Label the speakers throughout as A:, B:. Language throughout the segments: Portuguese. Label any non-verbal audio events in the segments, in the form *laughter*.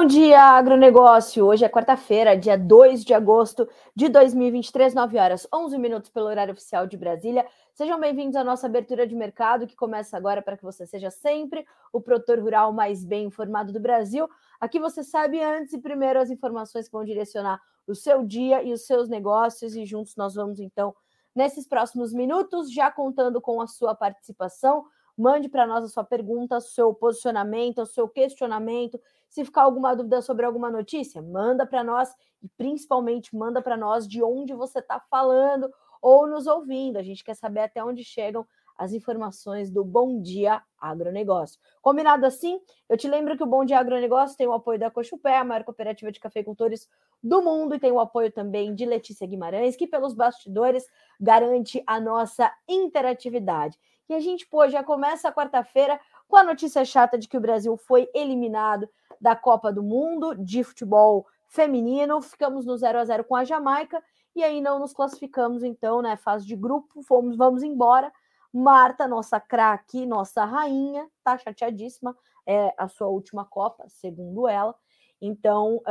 A: Bom dia, agronegócio! Hoje é quarta-feira, dia 2 de agosto de 2023, 9 horas 11 minutos pelo horário oficial de Brasília. Sejam bem-vindos à nossa abertura de mercado, que começa agora para que você seja sempre o produtor rural mais bem informado do Brasil. Aqui você sabe antes e primeiro as informações que vão direcionar o seu dia e os seus negócios, e juntos nós vamos então, nesses próximos minutos, já contando com a sua participação. Mande para nós a sua pergunta, o seu posicionamento, o seu questionamento se ficar alguma dúvida sobre alguma notícia, manda para nós e principalmente manda para nós de onde você está falando ou nos ouvindo. A gente quer saber até onde chegam as informações do Bom Dia Agronegócio. Combinado assim? Eu te lembro que o Bom Dia Agronegócio tem o apoio da Cochupé, a maior cooperativa de cafeicultores do mundo, e tem o apoio também de Letícia Guimarães, que pelos bastidores garante a nossa interatividade. E a gente, pô, já começa a quarta-feira com a notícia chata de que o Brasil foi eliminado da Copa do Mundo de futebol feminino. Ficamos no 0 a 0 com a Jamaica e aí não nos classificamos então, né, fase de grupo, fomos vamos embora. Marta, nossa craque, nossa rainha, tá chateadíssima, é a sua última Copa, segundo ela. Então,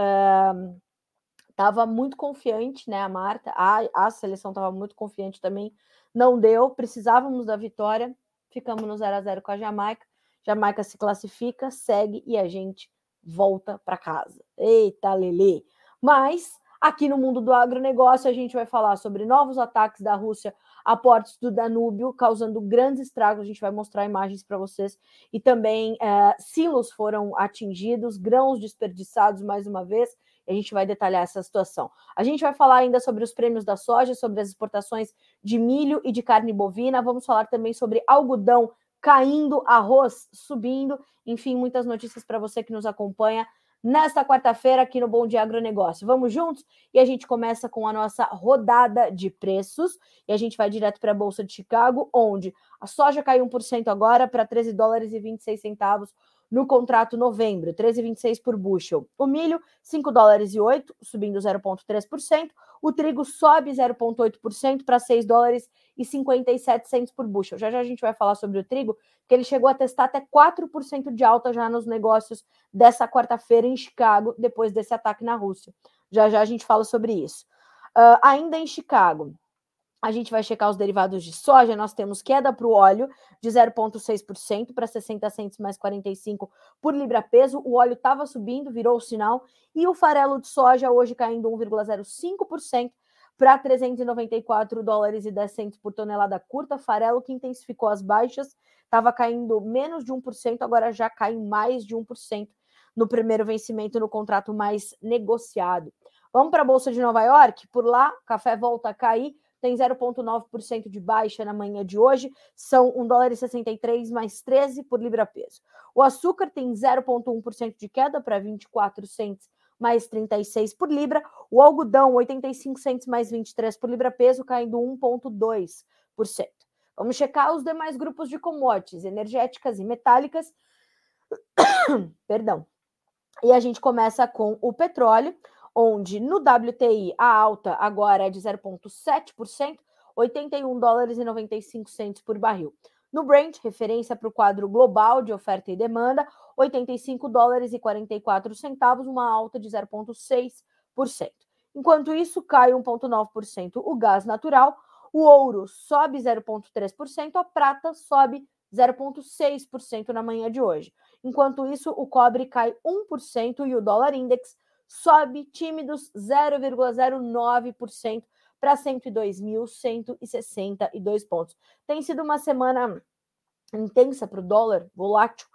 A: estava muito confiante, né, a Marta, a, a seleção estava muito confiante também, não deu, precisávamos da vitória, ficamos no 0 a 0 com a Jamaica, Jamaica se classifica, segue e a gente volta para casa. Eita, Lele! Mas aqui no mundo do agronegócio a gente vai falar sobre novos ataques da Rússia a portos do Danúbio, causando grandes estragos. A gente vai mostrar imagens para vocês. E também é, silos foram atingidos, grãos desperdiçados mais uma vez. A gente vai detalhar essa situação. A gente vai falar ainda sobre os prêmios da soja, sobre as exportações de milho e de carne bovina. Vamos falar também sobre algodão caindo, arroz subindo, enfim, muitas notícias para você que nos acompanha nesta quarta-feira aqui no Bom Dia Agronegócio. Vamos juntos? E a gente começa com a nossa rodada de preços e a gente vai direto para a Bolsa de Chicago, onde a soja caiu 1% agora para 13 dólares e 26 centavos no contrato novembro, 13,26 por bushel. O milho, 5 dólares e 8, subindo 0,3%. O trigo sobe 0,8% para 6 dólares e 57 centos por bushel. Já já a gente vai falar sobre o trigo, que ele chegou a testar até 4% de alta já nos negócios dessa quarta-feira em Chicago, depois desse ataque na Rússia. Já já a gente fala sobre isso. Uh, ainda em Chicago, a gente vai checar os derivados de soja. Nós temos queda para o óleo de 0,6% para 60 centos mais 45 por libra peso. O óleo estava subindo, virou o sinal. E o farelo de soja hoje caindo 1,05% para 394 dólares e 10 centos por tonelada curta. Farelo que intensificou as baixas, estava caindo menos de 1%, agora já cai mais de 1% no primeiro vencimento no contrato mais negociado. Vamos para a Bolsa de Nova York? Por lá, café volta a cair tem 0,9% de baixa na manhã de hoje, são 1 dólar 63 mais 13 por libra peso. O açúcar tem 0,1% de queda para 24 centos mais 36 por libra. O algodão, 85 centos mais 23 por libra peso, caindo 1,2%. Vamos checar os demais grupos de commodities, energéticas e metálicas. *coughs* Perdão. E a gente começa com o petróleo onde no WTI a alta agora é de 0,7%, 81 dólares e 95 centos por barril. No Brent, referência para o quadro global de oferta e demanda, 85 dólares e 44 centavos, uma alta de 0,6%. Enquanto isso, cai 1,9% o gás natural, o ouro sobe 0,3%, a prata sobe 0,6% na manhã de hoje. Enquanto isso, o cobre cai 1% e o dólar index sobe tímidos 0,09% para 102.162 pontos. Tem sido uma semana intensa para o dólar, volátil,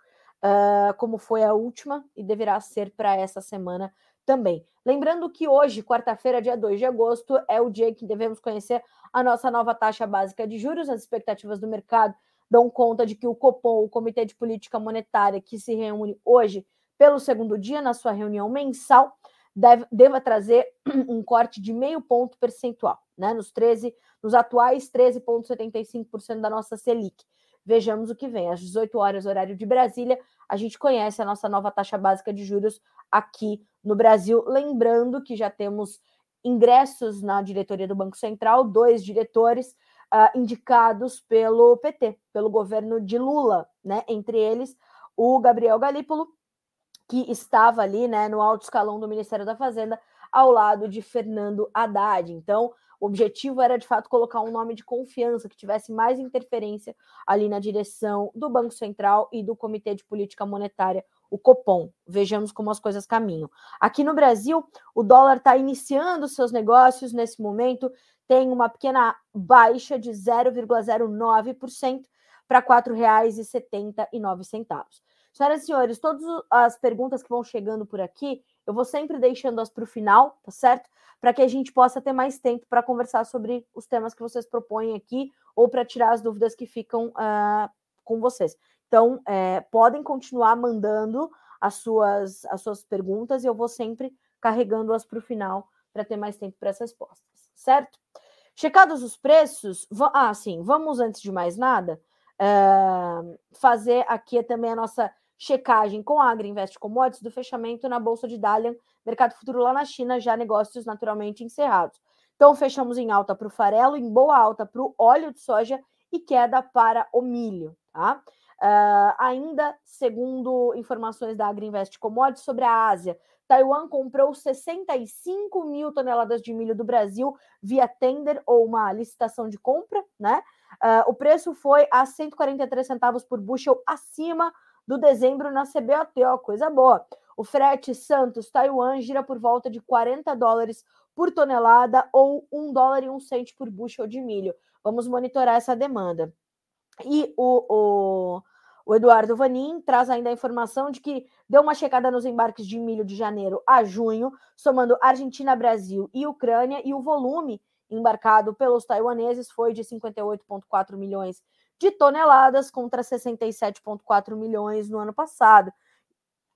A: uh, como foi a última, e deverá ser para essa semana também. Lembrando que hoje, quarta-feira, dia 2 de agosto, é o dia que devemos conhecer a nossa nova taxa básica de juros. As expectativas do mercado dão conta de que o Copom, o Comitê de Política Monetária, que se reúne hoje pelo segundo dia na sua reunião mensal, deve, deva trazer *clears throat* um corte de meio ponto percentual, né? Nos 13, nos atuais 13,75% da nossa Selic. Vejamos o que vem. Às 18 horas, horário de Brasília, a gente conhece a nossa nova taxa básica de juros aqui no Brasil. Lembrando que já temos ingressos na diretoria do Banco Central, dois diretores uh, indicados pelo PT, pelo governo de Lula, né? Entre eles, o Gabriel Galípolo que estava ali né, no alto escalão do Ministério da Fazenda, ao lado de Fernando Haddad. Então, o objetivo era, de fato, colocar um nome de confiança que tivesse mais interferência ali na direção do Banco Central e do Comitê de Política Monetária, o Copom. Vejamos como as coisas caminham. Aqui no Brasil, o dólar está iniciando seus negócios nesse momento, tem uma pequena baixa de 0,09% para R$ 4,79. Senhoras e senhores, todas as perguntas que vão chegando por aqui, eu vou sempre deixando-as para o final, tá certo? Para que a gente possa ter mais tempo para conversar sobre os temas que vocês propõem aqui ou para tirar as dúvidas que ficam uh, com vocês. Então, é, podem continuar mandando as suas, as suas perguntas e eu vou sempre carregando-as para o final para ter mais tempo para as respostas, certo? Checados os preços, ah, sim, vamos antes de mais nada uh, fazer aqui também a nossa checagem com a Agriinvest Commodities do fechamento na Bolsa de Dalian, mercado futuro lá na China, já negócios naturalmente encerrados. Então, fechamos em alta para o farelo, em boa alta para o óleo de soja e queda para o milho. Tá? Uh, ainda, segundo informações da Agriinvest Commodities sobre a Ásia, Taiwan comprou 65 mil toneladas de milho do Brasil via tender ou uma licitação de compra, né? Uh, o preço foi a 143 centavos por bushel acima do dezembro na CBOT, ó, coisa boa. O frete Santos Taiwan gira por volta de 40 dólares por tonelada ou 1 dólar e 1 cento por bushel de milho. Vamos monitorar essa demanda. E o, o, o Eduardo Vanin traz ainda a informação de que deu uma checada nos embarques de milho de janeiro a junho, somando Argentina, Brasil e Ucrânia, e o volume embarcado pelos taiwaneses foi de 58,4 milhões de toneladas contra 67,4 milhões no ano passado.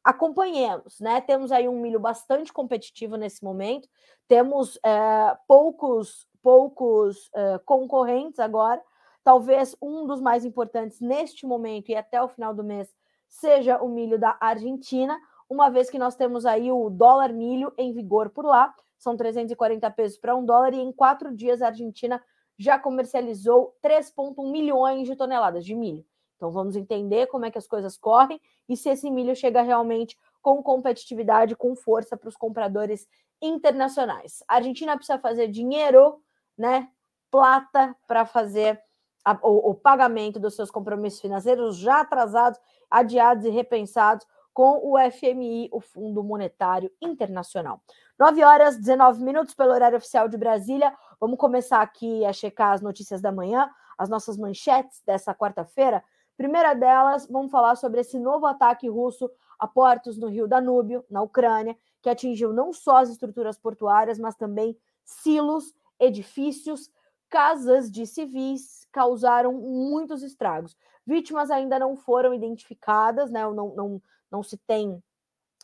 A: Acompanhemos, né? Temos aí um milho bastante competitivo nesse momento, temos é, poucos, poucos é, concorrentes agora. Talvez um dos mais importantes neste momento e até o final do mês seja o milho da Argentina, uma vez que nós temos aí o dólar milho em vigor por lá, são 340 pesos para um dólar, e em quatro dias a Argentina já comercializou 3,1 milhões de toneladas de milho. Então vamos entender como é que as coisas correm e se esse milho chega realmente com competitividade, com força para os compradores internacionais. A Argentina precisa fazer dinheiro, né? Plata para fazer a, o, o pagamento dos seus compromissos financeiros já atrasados, adiados e repensados com o FMI, o Fundo Monetário Internacional. 9 horas 19 minutos pelo horário oficial de Brasília. Vamos começar aqui a checar as notícias da manhã, as nossas manchetes dessa quarta-feira. Primeira delas, vamos falar sobre esse novo ataque russo a portos no Rio Danúbio, na Ucrânia, que atingiu não só as estruturas portuárias, mas também silos, edifícios, casas de civis, causaram muitos estragos. Vítimas ainda não foram identificadas, né? Não, não, não se tem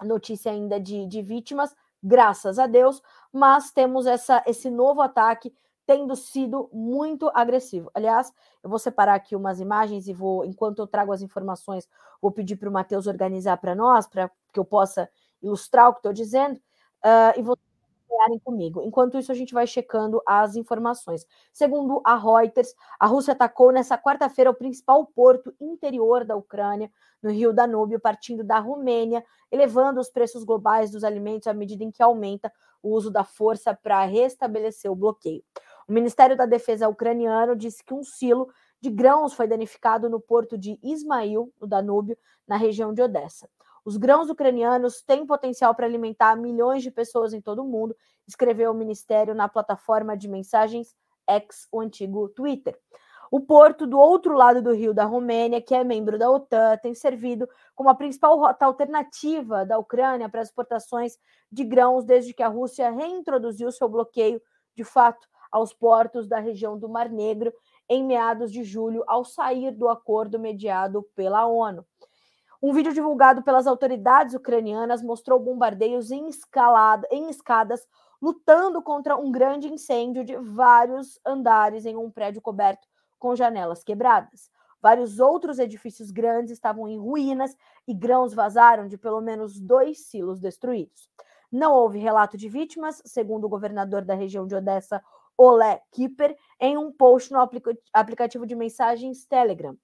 A: notícia ainda de, de vítimas, graças a Deus, mas temos essa, esse novo ataque tendo sido muito agressivo. Aliás, eu vou separar aqui umas imagens e vou, enquanto eu trago as informações, vou pedir para o Matheus organizar para nós, para que eu possa ilustrar o que estou dizendo, uh, e vou acompanharem comigo. Enquanto isso, a gente vai checando as informações. Segundo a Reuters, a Rússia atacou nessa quarta-feira o principal porto interior da Ucrânia, no rio Danúbio, partindo da Romênia, elevando os preços globais dos alimentos à medida em que aumenta o uso da força para restabelecer o bloqueio. O Ministério da Defesa ucraniano disse que um silo de grãos foi danificado no porto de Ismail, no Danúbio, na região de Odessa. Os grãos ucranianos têm potencial para alimentar milhões de pessoas em todo o mundo, escreveu o ministério na plataforma de mensagens X, o antigo Twitter. O porto do outro lado do rio da Romênia, que é membro da OTAN, tem servido como a principal rota alternativa da Ucrânia para exportações de grãos desde que a Rússia reintroduziu seu bloqueio, de fato, aos portos da região do Mar Negro em meados de julho, ao sair do acordo mediado pela ONU. Um vídeo divulgado pelas autoridades ucranianas mostrou bombardeios em, escalada, em escadas lutando contra um grande incêndio de vários andares em um prédio coberto com janelas quebradas. Vários outros edifícios grandes estavam em ruínas e grãos vazaram de pelo menos dois silos destruídos. Não houve relato de vítimas, segundo o governador da região de Odessa, Olé Kipper, em um post no aplicativo de mensagens Telegram.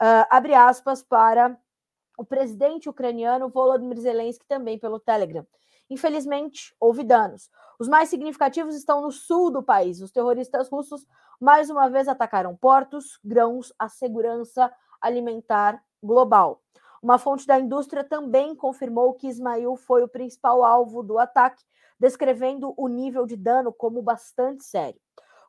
A: Uh, abre aspas para o presidente ucraniano Volodymyr Zelensky também pelo Telegram. Infelizmente, houve danos. Os mais significativos estão no sul do país. Os terroristas russos mais uma vez atacaram portos, grãos, a segurança alimentar global. Uma fonte da indústria também confirmou que Ismail foi o principal alvo do ataque, descrevendo o nível de dano como bastante sério.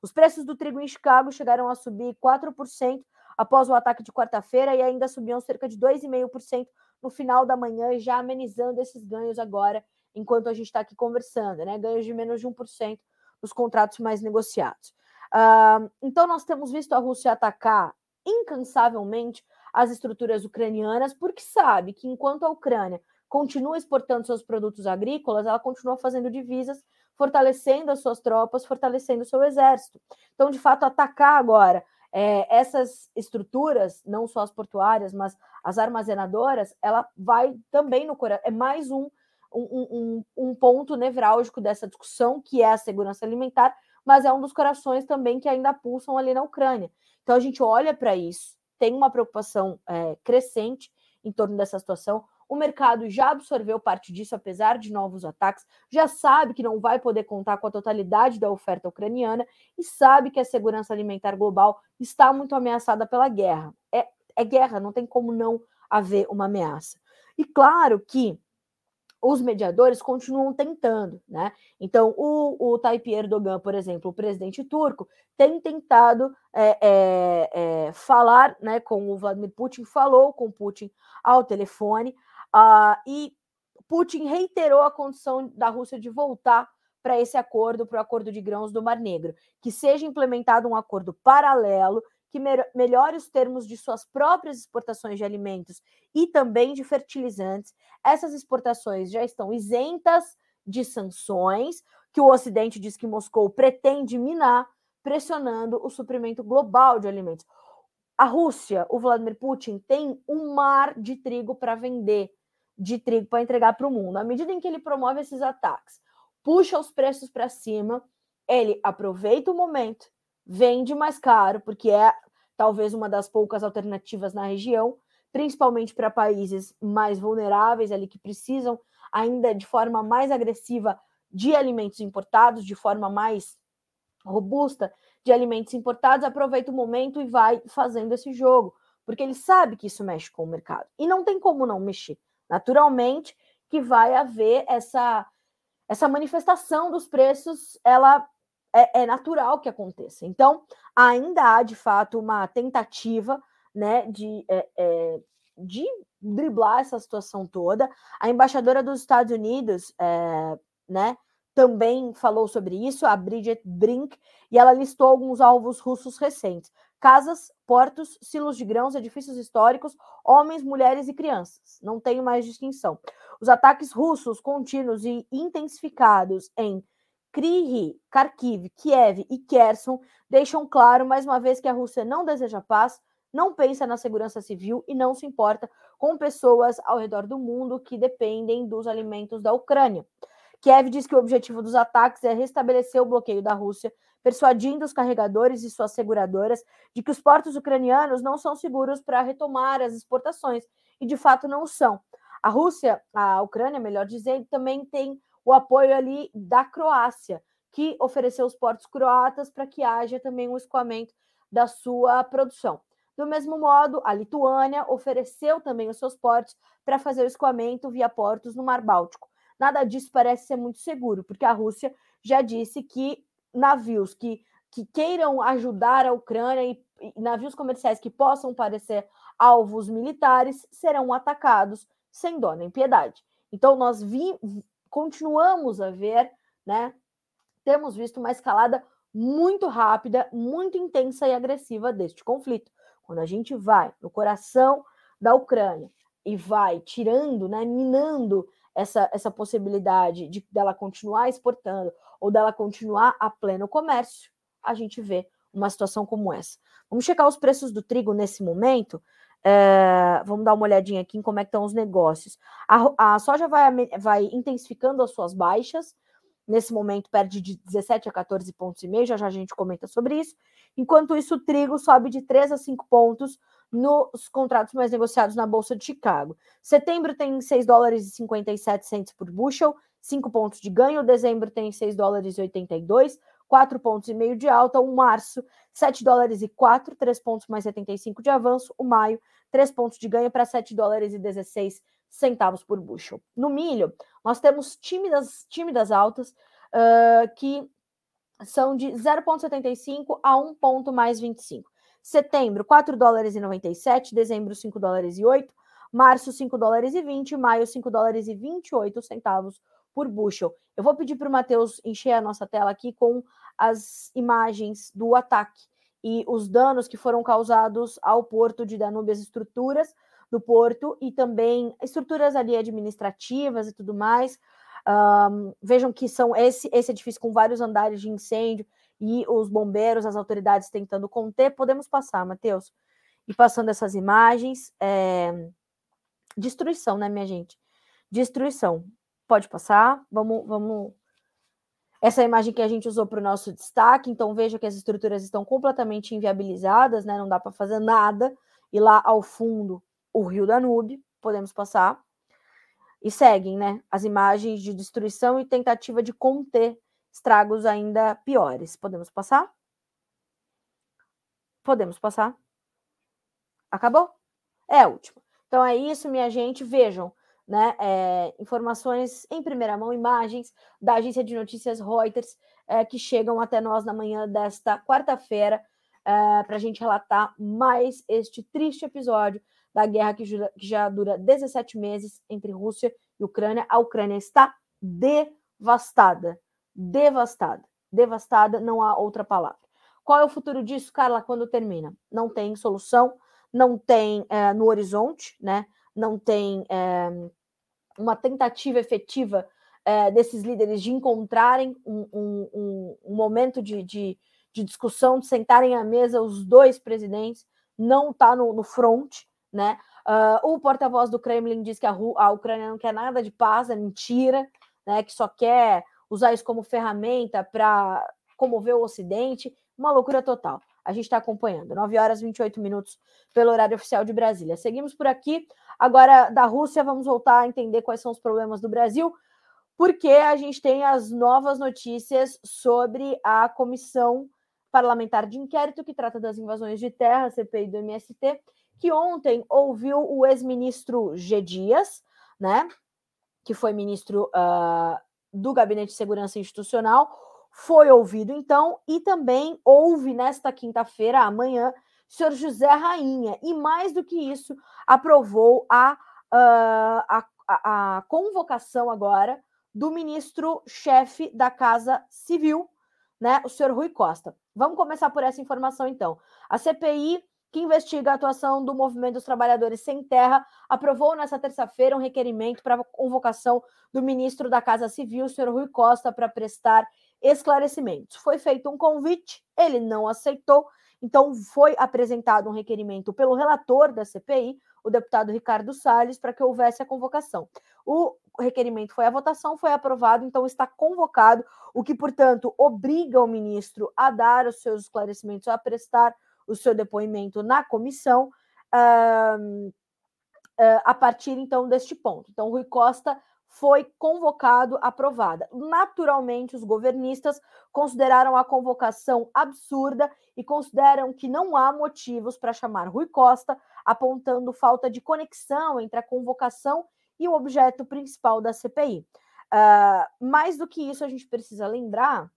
A: Os preços do trigo em Chicago chegaram a subir 4% após o ataque de quarta-feira e ainda subiam cerca de 2,5% no final da manhã, já amenizando esses ganhos agora, enquanto a gente está aqui conversando, né? Ganhos de menos de 1% nos contratos mais negociados. Uh, então, nós temos visto a Rússia atacar incansavelmente as estruturas ucranianas, porque sabe que enquanto a Ucrânia continua exportando seus produtos agrícolas, ela continua fazendo divisas, fortalecendo as suas tropas, fortalecendo o seu exército. Então, de fato, atacar agora é, essas estruturas, não só as portuárias, mas as armazenadoras, ela vai também no coração. É mais um, um, um, um ponto nevrálgico dessa discussão, que é a segurança alimentar, mas é um dos corações também que ainda pulsam ali na Ucrânia. Então a gente olha para isso, tem uma preocupação é, crescente em torno dessa situação. O mercado já absorveu parte disso, apesar de novos ataques, já sabe que não vai poder contar com a totalidade da oferta ucraniana e sabe que a segurança alimentar global está muito ameaçada pela guerra. É, é guerra, não tem como não haver uma ameaça. E claro que os mediadores continuam tentando, né? Então, o, o Tayyip Erdogan, por exemplo, o presidente turco, tem tentado é, é, é, falar né, com o Vladimir Putin, falou com Putin ao telefone, Uh, e Putin reiterou a condição da Rússia de voltar para esse acordo, para o acordo de grãos do Mar Negro, que seja implementado um acordo paralelo que melhore os termos de suas próprias exportações de alimentos e também de fertilizantes. Essas exportações já estão isentas de sanções, que o Ocidente diz que Moscou pretende minar, pressionando o suprimento global de alimentos. A Rússia, o Vladimir Putin, tem um mar de trigo para vender de trigo para entregar para o mundo. À medida em que ele promove esses ataques, puxa os preços para cima, ele aproveita o momento, vende mais caro, porque é talvez uma das poucas alternativas na região, principalmente para países mais vulneráveis ali que precisam ainda de forma mais agressiva de alimentos importados, de forma mais robusta de alimentos importados, aproveita o momento e vai fazendo esse jogo, porque ele sabe que isso mexe com o mercado. E não tem como não mexer. Naturalmente que vai haver essa, essa manifestação dos preços, ela é, é natural que aconteça. Então, ainda há de fato uma tentativa né, de, é, é, de driblar essa situação toda. A embaixadora dos Estados Unidos, é, né, também falou sobre isso, a Bridget Brink, e ela listou alguns alvos russos recentes: casas, portos, silos de grãos, edifícios históricos, homens, mulheres e crianças. Não tem mais distinção. Os ataques russos contínuos e intensificados em Kryvyi, Kharkiv, Kiev e Kherson deixam claro mais uma vez que a Rússia não deseja paz, não pensa na segurança civil e não se importa com pessoas ao redor do mundo que dependem dos alimentos da Ucrânia. Kiev diz que o objetivo dos ataques é restabelecer o bloqueio da Rússia, persuadindo os carregadores e suas seguradoras de que os portos ucranianos não são seguros para retomar as exportações, e de fato não são. A Rússia, a Ucrânia, melhor dizendo, também tem o apoio ali da Croácia, que ofereceu os portos croatas para que haja também um escoamento da sua produção. Do mesmo modo, a Lituânia ofereceu também os seus portos para fazer o escoamento via portos no Mar Báltico nada disso parece ser muito seguro, porque a Rússia já disse que navios que, que queiram ajudar a Ucrânia e, e navios comerciais que possam parecer alvos militares serão atacados sem dó nem piedade. Então, nós vi, continuamos a ver, né? Temos visto uma escalada muito rápida, muito intensa e agressiva deste conflito. Quando a gente vai no coração da Ucrânia e vai tirando, né, minando essa, essa possibilidade de dela continuar exportando ou dela continuar a pleno comércio, a gente vê uma situação como essa. Vamos checar os preços do trigo nesse momento. É, vamos dar uma olhadinha aqui em como é estão os negócios. A, a soja vai, vai intensificando as suas baixas. Nesse momento, perde de 17 a 14 pontos e meio. Já já a gente comenta sobre isso. Enquanto isso, o trigo sobe de 3 a 5 pontos nos contratos mais negociados na Bolsa de Chicago. Setembro tem 6 dólares e 57 centes por bushel, 5 pontos de ganho. Dezembro tem 6 dólares e 82, 4 pontos e meio de alta. O março, 7 dólares e 4, 3 pontos mais 75 de avanço. O maio, 3 pontos de ganho para 7 dólares e 16 centavos por bushel. No milho, nós temos tímidas, tímidas altas uh, que são de 0,75 a 1 ponto mais 25. Setembro, 4 dólares e 97, dezembro, 5 dólares e 8, março, 5 dólares e 20, maio, 5 dólares e 28 centavos por bushel. Eu vou pedir para o Matheus encher a nossa tela aqui com as imagens do ataque e os danos que foram causados ao porto de Danúbio, as estruturas do porto e também estruturas ali administrativas e tudo mais. Um, vejam que são esse, esse edifício com vários andares de incêndio e os bombeiros, as autoridades tentando conter. Podemos passar, Matheus? E passando essas imagens. É... Destruição, né, minha gente? Destruição. Pode passar. Vamos, vamos. Essa é imagem que a gente usou para o nosso destaque. Então, veja que as estruturas estão completamente inviabilizadas, né? Não dá para fazer nada. E lá ao fundo, o rio Danúbio, podemos passar. E seguem, né? As imagens de destruição e tentativa de conter estragos ainda piores. Podemos passar? Podemos passar? Acabou? É a última. Então é isso, minha gente. Vejam, né? É, informações em primeira mão, imagens da agência de notícias Reuters é, que chegam até nós na manhã desta quarta-feira é, para a gente relatar mais este triste episódio da guerra que, que já dura 17 meses entre Rússia e Ucrânia. A Ucrânia está devastada, devastada, devastada, não há outra palavra. Qual é o futuro disso, Carla, quando termina? Não tem solução, não tem é, no horizonte, né? Não tem é, uma tentativa efetiva é, desses líderes de encontrarem um, um, um, momento de, de, de, discussão, de sentarem à mesa os dois presidentes, não está no, no front, né? Uh, o porta-voz do Kremlin diz que a, a, Ucrânia não quer nada de paz, é mentira, né? Que só quer usar isso como ferramenta para comover o Ocidente. Uma loucura total. A gente está acompanhando. 9 horas e 28 minutos pelo horário oficial de Brasília. Seguimos por aqui. Agora, da Rússia, vamos voltar a entender quais são os problemas do Brasil, porque a gente tem as novas notícias sobre a comissão parlamentar de inquérito que trata das invasões de terra, CPI do MST, que ontem ouviu o ex-ministro G. Dias, né, que foi ministro uh, do Gabinete de Segurança Institucional, foi ouvido então, e também houve nesta quinta-feira, amanhã, o senhor José Rainha, e mais do que isso, aprovou a, uh, a, a, a convocação agora do ministro-chefe da Casa Civil, né, o senhor Rui Costa. Vamos começar por essa informação, então. A CPI que investiga a atuação do Movimento dos Trabalhadores Sem Terra, aprovou nesta terça-feira um requerimento para convocação do ministro da Casa Civil, senhor Rui Costa, para prestar esclarecimentos. Foi feito um convite, ele não aceitou, então foi apresentado um requerimento pelo relator da CPI, o deputado Ricardo Salles, para que houvesse a convocação. O requerimento foi à votação, foi aprovado, então está convocado, o que, portanto, obriga o ministro a dar os seus esclarecimentos, a prestar o seu depoimento na comissão uh, uh, a partir então deste ponto. Então, Rui Costa foi convocado, aprovada. Naturalmente, os governistas consideraram a convocação absurda e consideram que não há motivos para chamar Rui Costa, apontando falta de conexão entre a convocação e o objeto principal da CPI. Uh, mais do que isso, a gente precisa lembrar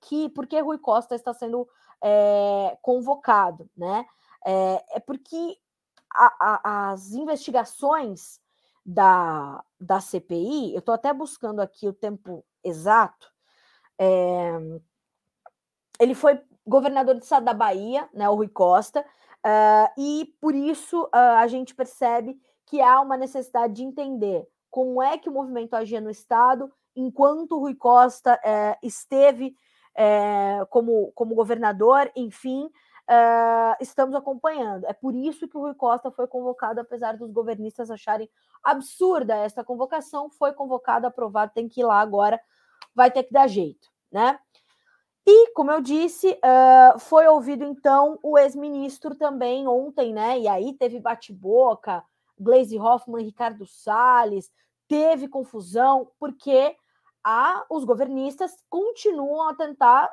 A: que porque Rui Costa está sendo é, convocado, né? É, é porque a, a, as investigações da, da CPI, eu estou até buscando aqui o tempo exato, é, ele foi governador do estado da Bahia, né, o Rui Costa, uh, e por isso uh, a gente percebe que há uma necessidade de entender como é que o movimento agia no estado enquanto o Rui Costa uh, esteve é, como, como governador, enfim, uh, estamos acompanhando. É por isso que o Rui Costa foi convocado, apesar dos governistas acharem absurda essa convocação, foi convocado, aprovado, tem que ir lá agora, vai ter que dar jeito, né? E, como eu disse, uh, foi ouvido então o ex-ministro também ontem, né? E aí teve bate-boca, Glaze Hoffman, Ricardo Salles, teve confusão, porque a, os governistas continuam a tentar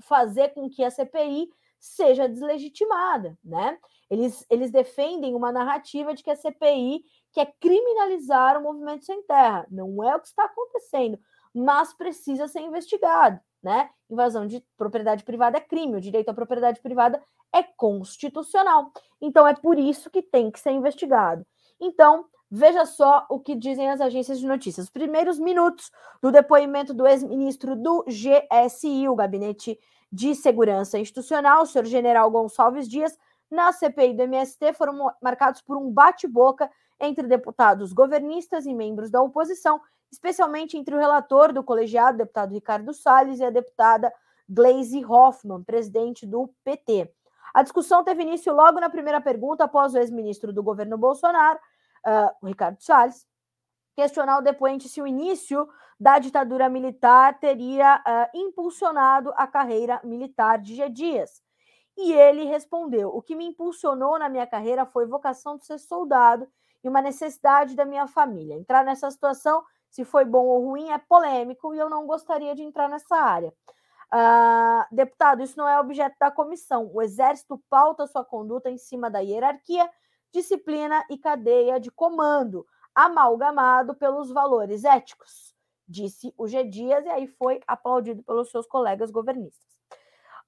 A: fazer com que a CPI seja deslegitimada, né? Eles, eles defendem uma narrativa de que a CPI quer criminalizar o movimento sem terra. Não é o que está acontecendo, mas precisa ser investigado né? Invasão de propriedade privada é crime, o direito à propriedade privada é constitucional. Então é por isso que tem que ser investigado. Então, veja só o que dizem as agências de notícias. Os primeiros minutos do depoimento do ex-ministro do GSI, o Gabinete de Segurança Institucional, o senhor General Gonçalves Dias, na CPI do MST foram marcados por um bate-boca entre deputados governistas e membros da oposição especialmente entre o relator do colegiado, deputado Ricardo Salles, e a deputada Glaise Hoffmann, presidente do PT. A discussão teve início logo na primeira pergunta, após o ex-ministro do governo Bolsonaro, uh, o Ricardo Salles, questionar o depoente se o início da ditadura militar teria uh, impulsionado a carreira militar de G. Dias. E ele respondeu: O que me impulsionou na minha carreira foi vocação de ser soldado e uma necessidade da minha família. Entrar nessa situação se foi bom ou ruim é polêmico e eu não gostaria de entrar nessa área. Uh, deputado, isso não é objeto da comissão. O Exército pauta sua conduta em cima da hierarquia, disciplina e cadeia de comando, amalgamado pelos valores éticos, disse o G. Dias, e aí foi aplaudido pelos seus colegas governistas.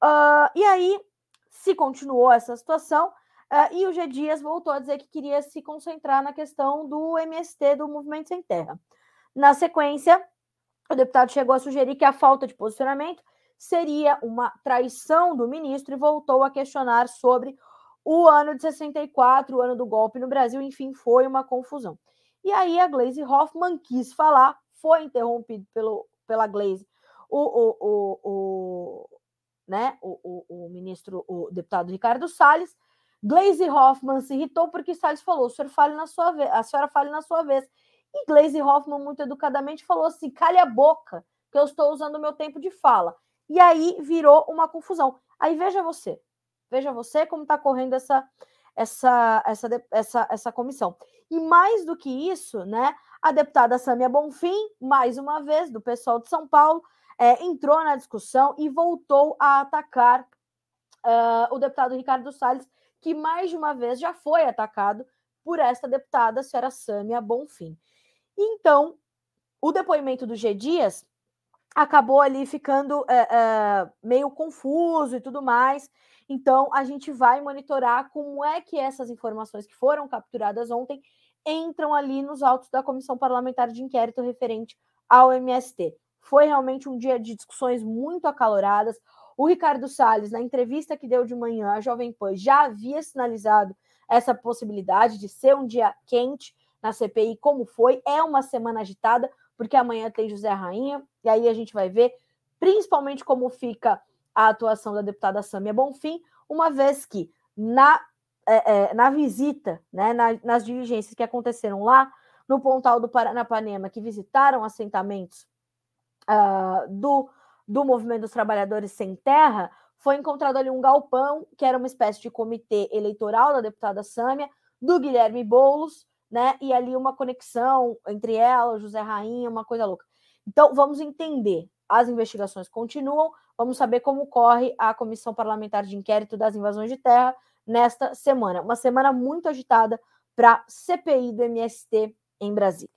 A: Uh, e aí se continuou essa situação, uh, e o G. Dias voltou a dizer que queria se concentrar na questão do MST, do Movimento Sem Terra. Na sequência, o deputado chegou a sugerir que a falta de posicionamento seria uma traição do ministro e voltou a questionar sobre o ano de 64, o ano do golpe no Brasil, enfim, foi uma confusão. E aí a Glaze Hoffman quis falar, foi interrompido pelo, pela Glaze, o, o, o, o né, o, o, o, ministro, o deputado Ricardo Salles. Glaze Hoffman se irritou porque Salles falou: o senhor fale na sua vez, a senhora fale na sua vez. E Glaze Hoffman, muito educadamente, falou assim: cale a boca, que eu estou usando o meu tempo de fala. E aí virou uma confusão. Aí veja você, veja você como está correndo essa, essa, essa, essa, essa comissão. E mais do que isso, né, a deputada Samia Bonfim, mais uma vez, do pessoal de São Paulo, é, entrou na discussão e voltou a atacar uh, o deputado Ricardo Salles, que mais de uma vez já foi atacado por esta deputada, a senhora Samia Bonfim. Então, o depoimento do G. Dias acabou ali ficando é, é, meio confuso e tudo mais. Então, a gente vai monitorar como é que essas informações que foram capturadas ontem entram ali nos autos da Comissão Parlamentar de Inquérito referente ao MST. Foi realmente um dia de discussões muito acaloradas. O Ricardo Salles, na entrevista que deu de manhã à Jovem Pan, já havia sinalizado essa possibilidade de ser um dia quente na CPI como foi. É uma semana agitada, porque amanhã tem José Rainha, e aí a gente vai ver principalmente como fica a atuação da deputada Samia Bonfim, uma vez que na, é, é, na visita, né, na, nas diligências que aconteceram lá no Pontal do Paranapanema, que visitaram assentamentos uh, do, do Movimento dos Trabalhadores Sem Terra, foi encontrado ali um galpão, que era uma espécie de comitê eleitoral da deputada Sâmia, do Guilherme Boulos, né? E ali uma conexão entre ela, José Rainha, uma coisa louca. Então, vamos entender. As investigações continuam, vamos saber como corre a Comissão Parlamentar de Inquérito das Invasões de Terra nesta semana. Uma semana muito agitada para CPI do MST em Brasília.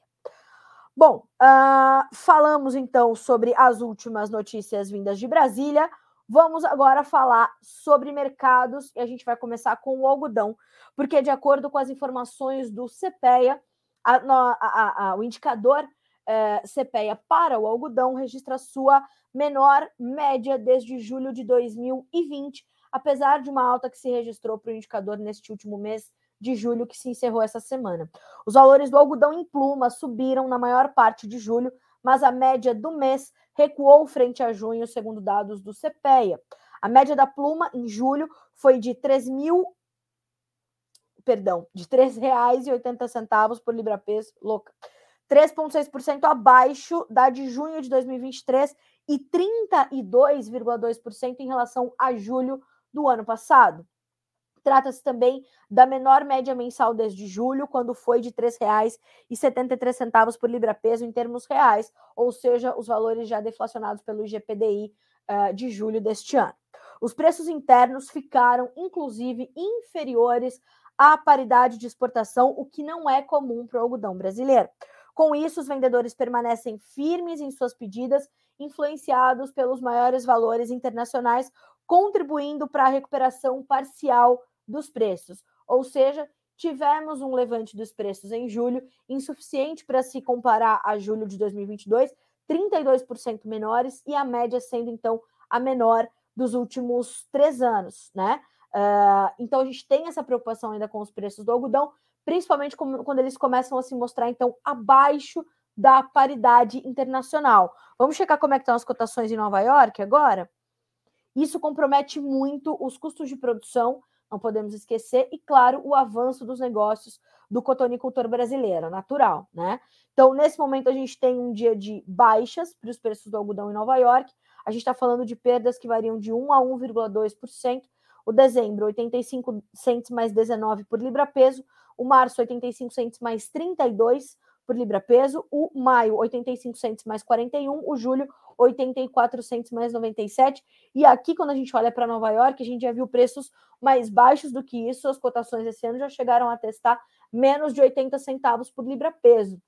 A: Bom, uh, falamos então sobre as últimas notícias vindas de Brasília. Vamos agora falar sobre mercados e a gente vai começar com o algodão, porque, de acordo com as informações do CPEA, a, a, a, o indicador é, CPEA para o algodão registra sua menor média desde julho de 2020, apesar de uma alta que se registrou para o indicador neste último mês de julho, que se encerrou essa semana. Os valores do algodão em pluma subiram na maior parte de julho, mas a média do mês recuou frente a junho, segundo dados do CPEA. A média da pluma em julho foi de 3 mil, perdão, de R$ 3,80 por libra-peso, louca, 3,6% abaixo da de junho de 2023 e 32,2% em relação a julho do ano passado. Trata-se também da menor média mensal desde julho, quando foi de R$ 3,73 por libra-peso em termos reais, ou seja, os valores já deflacionados pelo IGPDI uh, de julho deste ano. Os preços internos ficaram, inclusive, inferiores à paridade de exportação, o que não é comum para o algodão brasileiro. Com isso, os vendedores permanecem firmes em suas pedidas, influenciados pelos maiores valores internacionais, contribuindo para a recuperação parcial dos preços. Ou seja, tivemos um levante dos preços em julho, insuficiente para se comparar a julho de 2022, 32% menores, e a média sendo então a menor dos últimos três anos, né? Uh, então a gente tem essa preocupação ainda com os preços do algodão, principalmente quando eles começam a se mostrar então abaixo da paridade internacional. Vamos checar como é que estão as cotações em Nova York agora? Isso compromete muito os custos de produção, não podemos esquecer, e claro, o avanço dos negócios do cotonicultor brasileiro, natural, né? Então, nesse momento, a gente tem um dia de baixas para os preços do algodão em Nova York, a gente está falando de perdas que variam de 1 a 1,2%. O dezembro, 85 centes mais 19 por libra-peso. O março, 85 centes mais 32 por libra-peso. O maio, 85 centes mais 41. O julho, 84 centes mais 97. E aqui, quando a gente olha para Nova York, a gente já viu preços mais baixos do que isso. As cotações esse ano já chegaram a testar menos de 80 centavos por libra-peso.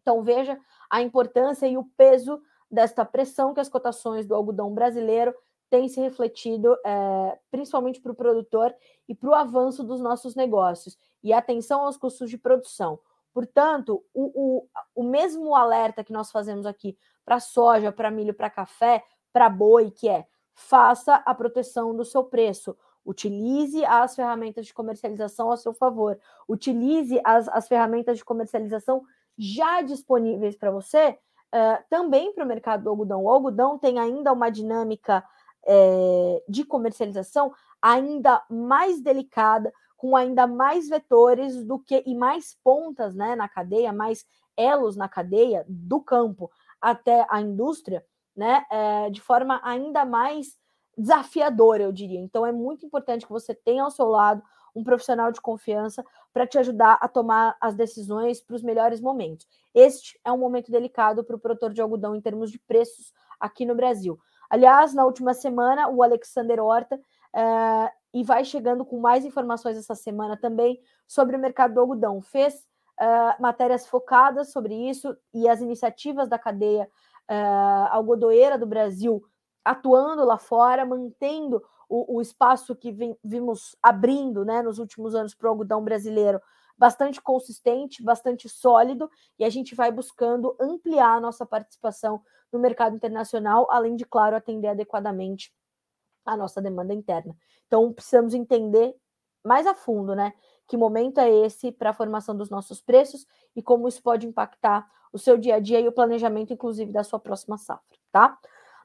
A: Então, veja a importância e o peso desta pressão que as cotações do algodão brasileiro têm se refletido, é, principalmente para o produtor e para o avanço dos nossos negócios. E atenção aos custos de produção. Portanto, o, o, o mesmo alerta que nós fazemos aqui para soja, para milho, para café, para boi, que é faça a proteção do seu preço. Utilize as ferramentas de comercialização a seu favor. Utilize as, as ferramentas de comercialização já disponíveis para você Uh, também para o mercado do algodão. O algodão tem ainda uma dinâmica é, de comercialização ainda mais delicada, com ainda mais vetores do que e mais pontas né, na cadeia, mais elos na cadeia do campo até a indústria, né, é, de forma ainda mais desafiadora, eu diria. Então é muito importante que você tenha ao seu lado um profissional de confiança para te ajudar a tomar as decisões para os melhores momentos. Este é um momento delicado para o produtor de algodão em termos de preços aqui no Brasil. Aliás, na última semana, o Alexander Horta uh, e vai chegando com mais informações essa semana também sobre o mercado do algodão. Fez uh, matérias focadas sobre isso e as iniciativas da cadeia uh, algodoeira do Brasil atuando lá fora, mantendo o, o espaço que vem, vimos abrindo né, nos últimos anos para o algodão brasileiro bastante consistente, bastante sólido, e a gente vai buscando ampliar a nossa participação no mercado internacional, além de, claro, atender adequadamente a nossa demanda interna. Então, precisamos entender mais a fundo, né? Que momento é esse para a formação dos nossos preços e como isso pode impactar o seu dia a dia e o planejamento, inclusive, da sua próxima safra, tá?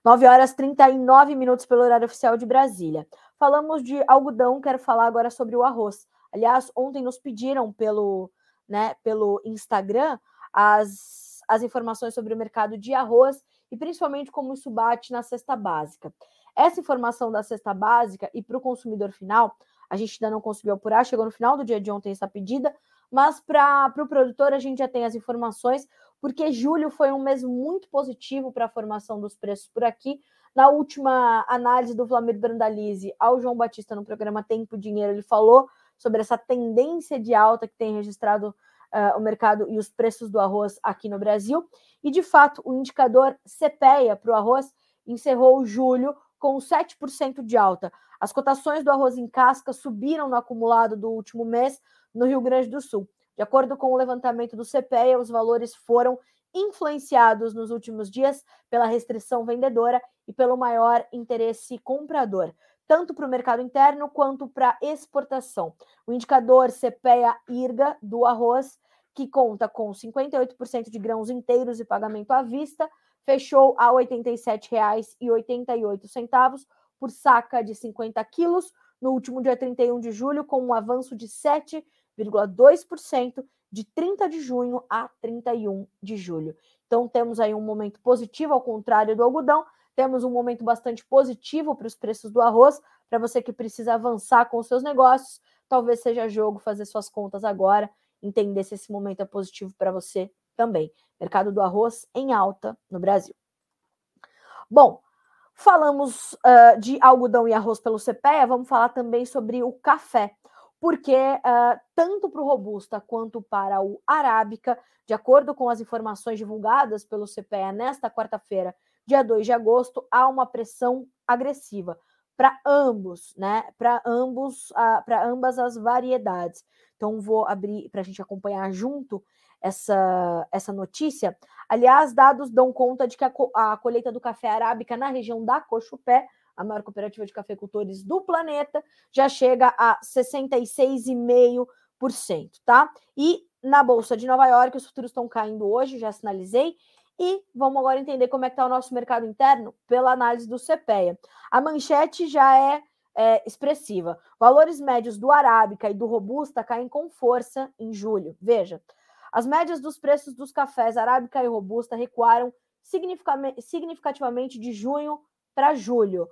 A: 9 horas 39 minutos pelo horário oficial de Brasília. Falamos de algodão, quero falar agora sobre o arroz. Aliás, ontem nos pediram pelo, né, pelo Instagram as, as informações sobre o mercado de arroz e principalmente como isso bate na cesta básica. Essa informação da cesta básica e para o consumidor final, a gente ainda não conseguiu apurar, chegou no final do dia de ontem essa pedida, mas para o pro produtor a gente já tem as informações, porque julho foi um mês muito positivo para a formação dos preços por aqui. Na última análise do Vlamir Brandalize ao João Batista no programa Tempo Dinheiro, ele falou sobre essa tendência de alta que tem registrado uh, o mercado e os preços do arroz aqui no Brasil. E, de fato, o indicador CPEA para o arroz encerrou julho com 7% de alta. As cotações do arroz em casca subiram no acumulado do último mês no Rio Grande do Sul. De acordo com o levantamento do CPEA, os valores foram influenciados nos últimos dias pela restrição vendedora e pelo maior interesse comprador, tanto para o mercado interno quanto para exportação. O indicador CPEA-IRGA do arroz, que conta com 58% de grãos inteiros e pagamento à vista, fechou a R$ 87,88 por saca de 50 quilos no último dia 31 de julho, com um avanço de 7 0,2% de 30 de junho a 31 de julho. Então temos aí um momento positivo, ao contrário do algodão, temos um momento bastante positivo para os preços do arroz, para você que precisa avançar com os seus negócios, talvez seja jogo fazer suas contas agora, entender se esse momento é positivo para você também. Mercado do arroz em alta no Brasil. Bom, falamos uh, de algodão e arroz pelo CPEA, vamos falar também sobre o café porque uh, tanto para o Robusta quanto para o Arábica, de acordo com as informações divulgadas pelo CPE nesta quarta-feira, dia 2 de agosto, há uma pressão agressiva para ambos, né? Para ambos, uh, para ambas as variedades. Então vou abrir para a gente acompanhar junto essa, essa notícia. Aliás, dados dão conta de que a, a colheita do café arábica na região da Cochupé a maior cooperativa de cafeicultores do planeta, já chega a 66,5%, tá? E na Bolsa de Nova York, os futuros estão caindo hoje, já sinalizei. E vamos agora entender como é que está o nosso mercado interno pela análise do CPEA. A manchete já é, é expressiva. Valores médios do Arábica e do Robusta caem com força em julho. Veja, as médias dos preços dos cafés Arábica e Robusta recuaram significativamente de junho para julho.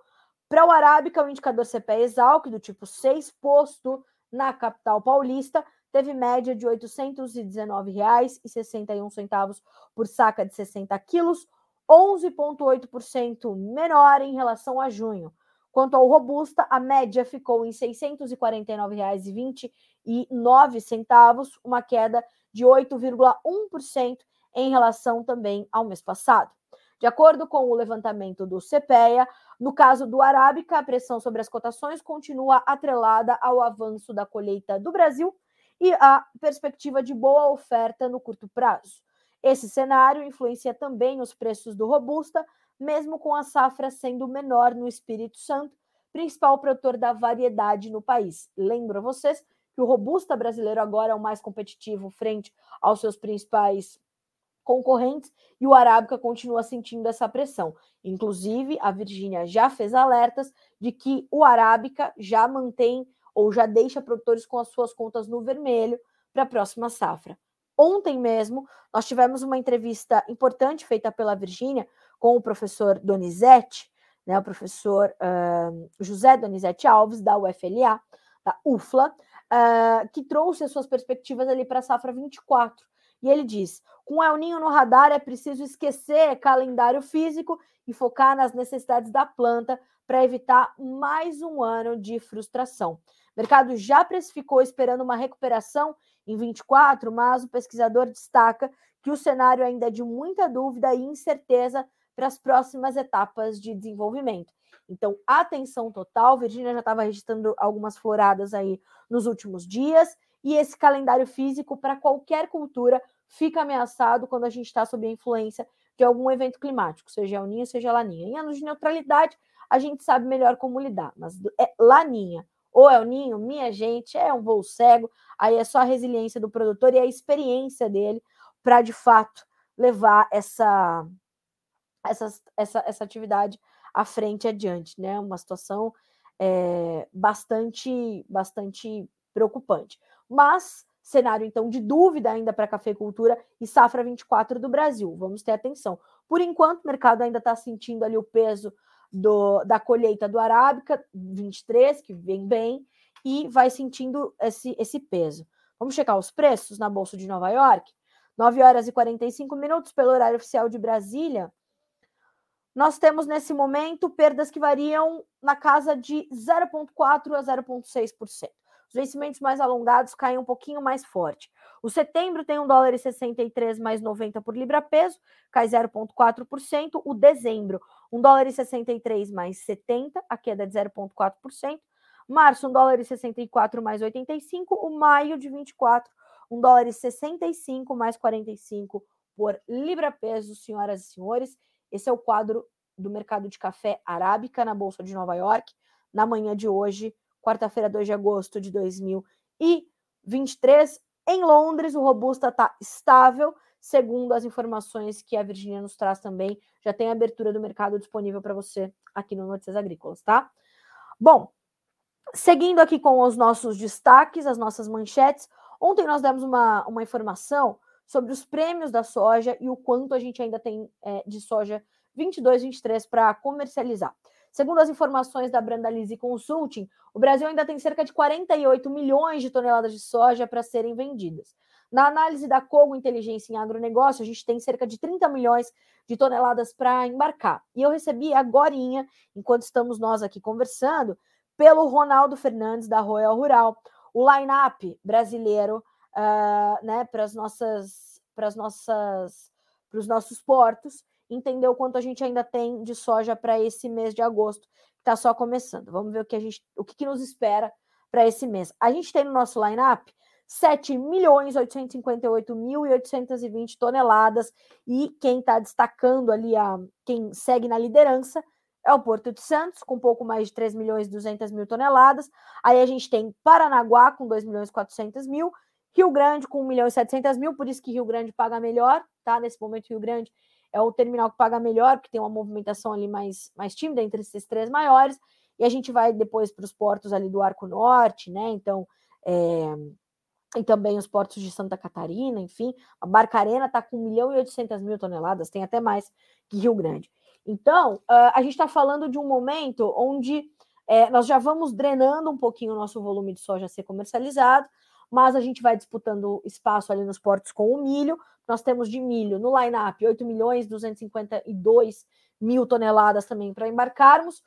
A: Para o Arábica, o indicador CPE Exalc, do tipo 6, posto na capital paulista, teve média de R$ 819,61 por saca de 60 quilos, 11,8% menor em relação a junho. Quanto ao Robusta, a média ficou em R$ 649,29, uma queda de 8,1% em relação também ao mês passado. De acordo com o levantamento do CPEA, no caso do Arábica, a pressão sobre as cotações continua atrelada ao avanço da colheita do Brasil e à perspectiva de boa oferta no curto prazo. Esse cenário influencia também os preços do Robusta, mesmo com a safra sendo menor no Espírito Santo, principal produtor da variedade no país. Lembro a vocês que o Robusta brasileiro agora é o mais competitivo frente aos seus principais concorrentes e o Arábica continua sentindo essa pressão. Inclusive, a Virgínia já fez alertas de que o Arábica já mantém ou já deixa produtores com as suas contas no vermelho para a próxima safra. Ontem mesmo, nós tivemos uma entrevista importante feita pela Virgínia com o professor Donizete, né, o professor uh, José Donizete Alves, da UFLA, da UFLA, uh, que trouxe as suas perspectivas ali para a safra 24. E ele diz: com El Ninho no radar é preciso esquecer calendário físico e focar nas necessidades da planta para evitar mais um ano de frustração. O mercado já precificou esperando uma recuperação em 24, mas o pesquisador destaca que o cenário ainda é de muita dúvida e incerteza para as próximas etapas de desenvolvimento. Então, atenção total. Virginia já estava registrando algumas floradas aí nos últimos dias e esse calendário físico para qualquer cultura fica ameaçado quando a gente está sob a influência de algum evento climático, seja El Ninho, seja Laninha. Em anos de neutralidade, a gente sabe melhor como lidar, mas é Laninha ou El Ninho, minha gente, é um voo cego, aí é só a resiliência do produtor e a experiência dele para, de fato, levar essa, essa, essa, essa atividade à frente adiante, né? Uma situação é, bastante, bastante preocupante. Mas cenário então de dúvida ainda para a cafeicultura e safra 24 do Brasil. Vamos ter atenção. Por enquanto, o mercado ainda está sentindo ali o peso do, da colheita do Arábica 23, que vem bem, e vai sentindo esse, esse peso. Vamos checar os preços na Bolsa de Nova York? 9 horas e 45 minutos pelo horário oficial de Brasília. Nós temos nesse momento perdas que variam na casa de 0,4% a 0,6%. Os vencimentos mais alongados caem um pouquinho mais forte. O setembro tem 1 dólar e 63 mais 90 por libra peso, cai 0,4%. O dezembro, 1 dólar e 63 mais 70, a queda de 0,4%. Março, 1 dólar e 64 mais 85. O maio de 24, 1 dólar e 65 mais 45 por libra peso, senhoras e senhores. Esse é o quadro do mercado de café arábica na Bolsa de Nova York, na manhã de hoje, quarta-feira, 2 de agosto de 2023. Em Londres, o Robusta está estável, segundo as informações que a Virginia nos traz também. Já tem abertura do mercado disponível para você aqui no Notícias Agrícolas, tá? Bom, seguindo aqui com os nossos destaques, as nossas manchetes. Ontem nós demos uma, uma informação sobre os prêmios da soja e o quanto a gente ainda tem é, de soja 22, 23 para comercializar. Segundo as informações da Brandalize Consulting, o Brasil ainda tem cerca de 48 milhões de toneladas de soja para serem vendidas. Na análise da Cogo Inteligência em Agronegócio, a gente tem cerca de 30 milhões de toneladas para embarcar. E eu recebi agora, enquanto estamos nós aqui conversando, pelo Ronaldo Fernandes, da Royal Rural, o line-up brasileiro uh, né, para as nossas, para as nossas, para os nossos portos, entender o quanto a gente ainda tem de soja para esse mês de agosto, que está só começando. Vamos ver o que a gente, o que, que nos espera para esse mês. A gente tem no nosso line-up 7 milhões 858 mil e 820 toneladas e quem está destacando ali a quem segue na liderança é o Porto de Santos, com pouco mais de 3 milhões e 200 mil toneladas. Aí a gente tem Paranaguá, com 2 milhões e 400 mil. Rio Grande, com 1 milhão e 700 mil, por isso que Rio Grande paga melhor, tá? Nesse momento, Rio Grande é o terminal que paga melhor, porque tem uma movimentação ali mais, mais tímida entre esses três maiores. E a gente vai depois para os portos ali do Arco Norte, né? Então, é... e também os portos de Santa Catarina, enfim. A Barcarena está com 1 milhão e 800 mil toneladas, tem até mais que Rio Grande. Então, uh, a gente está falando de um momento onde é, nós já vamos drenando um pouquinho o nosso volume de soja a ser comercializado, mas a gente vai disputando espaço ali nos portos com o milho. Nós temos de milho no line-up 8 milhões 252 mil toneladas também para embarcarmos.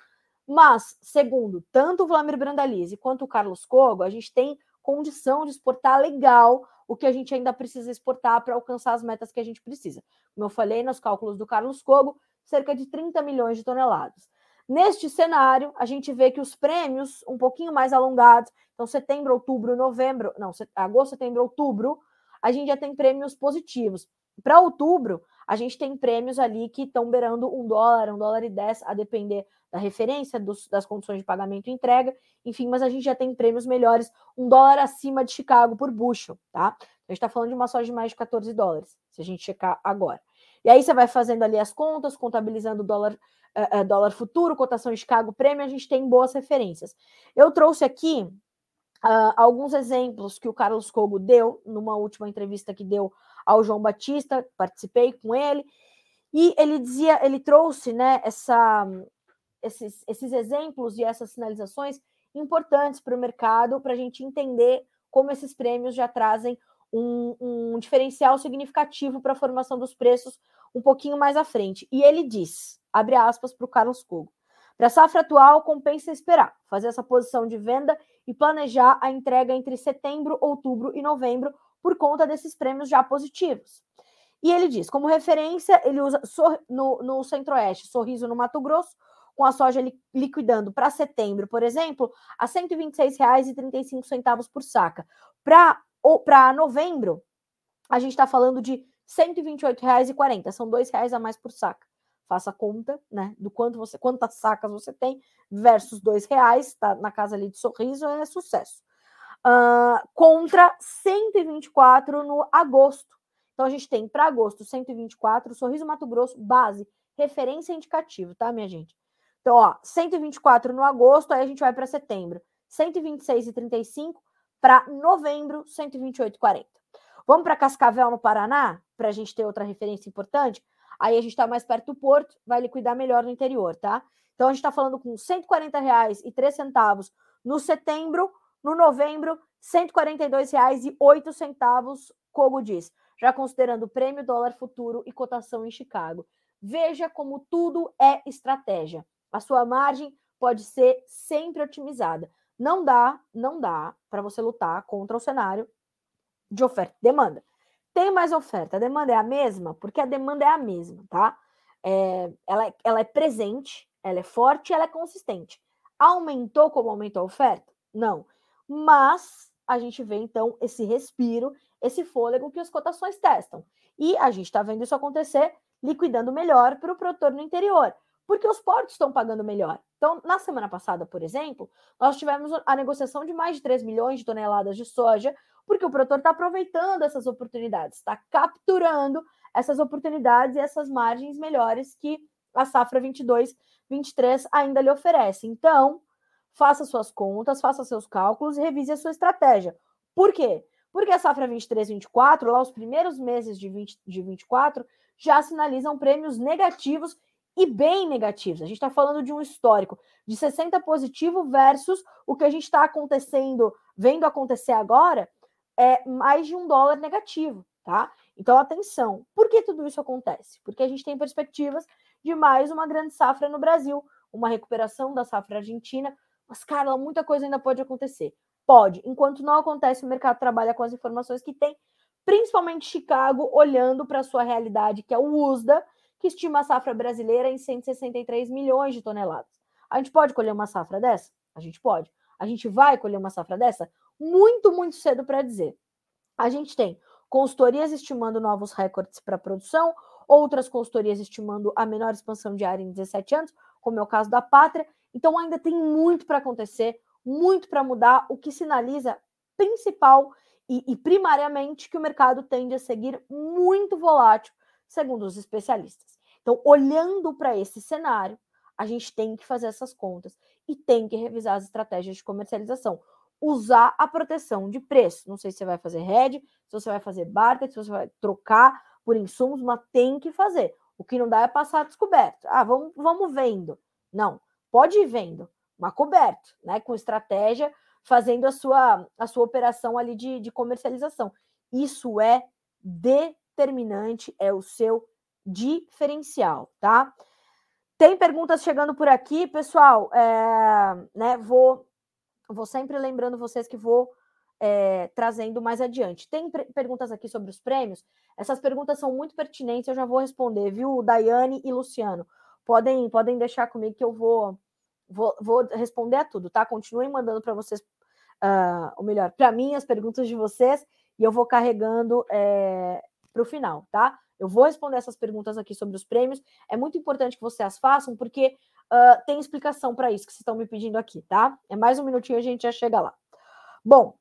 A: Mas, segundo tanto o Vladimir Brandalize quanto o Carlos Cogo, a gente tem condição de exportar legal o que a gente ainda precisa exportar para alcançar as metas que a gente precisa. Como eu falei nos cálculos do Carlos Cogo, cerca de 30 milhões de toneladas. Neste cenário, a gente vê que os prêmios um pouquinho mais alongados, então setembro, outubro, novembro, não, agosto, setembro, outubro, a gente já tem prêmios positivos. Para outubro, a gente tem prêmios ali que estão beirando um dólar, um dólar e dez, a depender da referência, dos, das condições de pagamento e entrega, enfim, mas a gente já tem prêmios melhores, um dólar acima de Chicago por bushel, tá? A gente está falando de uma soja de mais de 14 dólares, se a gente checar agora. E aí você vai fazendo ali as contas, contabilizando dólar, uh, dólar futuro, cotação Chicago, prêmio, a gente tem boas referências. Eu trouxe aqui uh, alguns exemplos que o Carlos Cogo deu numa última entrevista que deu ao João Batista, participei com ele, e ele dizia, ele trouxe né, essa, esses, esses exemplos e essas sinalizações importantes para o mercado, para a gente entender como esses prêmios já trazem um, um diferencial significativo para a formação dos preços um pouquinho mais à frente. E ele diz, abre aspas para o Carlos Cogo, para a safra atual, compensa esperar, fazer essa posição de venda e planejar a entrega entre setembro, outubro e novembro por conta desses prêmios já positivos. E ele diz, como referência, ele usa no, no Centro-Oeste, Sorriso no Mato Grosso, com a soja liquidando para setembro, por exemplo, a R$ 126,35 por saca. Para novembro, a gente está falando de R$ 128,40, são R$ reais a mais por saca. Faça a conta, né, do quanto você, quantas sacas você tem versus R$ reais, tá na casa ali de sorriso, é sucesso. Uh, contra 124 no agosto. Então a gente tem para agosto 124, Sorriso Mato Grosso, base, referência indicativo, tá, minha gente? Então, ó, 124 no agosto, aí a gente vai para setembro, 126,35 para novembro, 128,40. Vamos para Cascavel, no Paraná, para a gente ter outra referência importante. Aí a gente está mais perto do porto, vai liquidar melhor no interior, tá? Então a gente está falando com R$ 140,03 no setembro, no novembro, R$ 142,08, Cogo diz, já considerando o prêmio dólar futuro e cotação em Chicago. Veja como tudo é estratégia. A sua margem pode ser sempre otimizada. Não dá, não dá para você lutar contra o cenário de oferta e demanda. Tem mais oferta, a demanda é a mesma, porque a demanda é a mesma, tá? É, ela, é, ela é presente, ela é forte, ela é consistente. Aumentou como aumentou a oferta? Não. Mas a gente vê então esse respiro, esse fôlego que as cotações testam. E a gente está vendo isso acontecer liquidando melhor para o produtor no interior porque os portos estão pagando melhor. Então, na semana passada, por exemplo, nós tivemos a negociação de mais de 3 milhões de toneladas de soja, porque o produtor está aproveitando essas oportunidades, está capturando essas oportunidades e essas margens melhores que a safra 22, 23 ainda lhe oferece. Então, faça suas contas, faça seus cálculos e revise a sua estratégia. Por quê? Porque a safra 23-24, lá os primeiros meses de, 20, de 24, já sinalizam prêmios negativos e bem negativos. A gente está falando de um histórico de 60 positivo versus o que a gente está acontecendo, vendo acontecer agora, é mais de um dólar negativo, tá? Então, atenção. Por que tudo isso acontece? Porque a gente tem perspectivas de mais uma grande safra no Brasil, uma recuperação da safra argentina. Mas, Carla, muita coisa ainda pode acontecer. Pode. Enquanto não acontece, o mercado trabalha com as informações que tem, principalmente Chicago, olhando para a sua realidade, que é o USDA, que estima a safra brasileira em 163 milhões de toneladas. A gente pode colher uma safra dessa? A gente pode. A gente vai colher uma safra dessa? Muito, muito cedo para dizer. A gente tem consultorias estimando novos recordes para produção, outras consultorias estimando a menor expansão de área em 17 anos, como é o caso da Pátria. Então ainda tem muito para acontecer, muito para mudar, o que sinaliza principal e, e primariamente que o mercado tende a seguir muito volátil, segundo os especialistas. Então, olhando para esse cenário, a gente tem que fazer essas contas e tem que revisar as estratégias de comercialização. Usar a proteção de preço. Não sei se você vai fazer hedge, se você vai fazer barter, se você vai trocar por insumos, mas tem que fazer. O que não dá é passar descoberto. Ah, vamos, vamos vendo. Não, pode ir vendo, mas coberto, né? Com estratégia, fazendo a sua, a sua operação ali de, de comercialização. Isso é determinante, é o seu diferencial, tá? Tem perguntas chegando por aqui, pessoal. É, né, vou, vou sempre lembrando vocês que vou é, trazendo mais adiante. Tem perguntas aqui sobre os prêmios. Essas perguntas são muito pertinentes, eu já vou responder, viu, Daiane e Luciano. Podem, podem deixar comigo que eu vou, vou, vou responder a tudo, tá? Continuem mandando para vocês, uh, ou melhor, para mim, as perguntas de vocês, e eu vou carregando é, para o final, tá? Eu vou responder essas perguntas aqui sobre os prêmios. É muito importante que vocês as façam, porque uh, tem explicação para isso que vocês estão me pedindo aqui, tá? É mais um minutinho a gente já chega lá. Bom,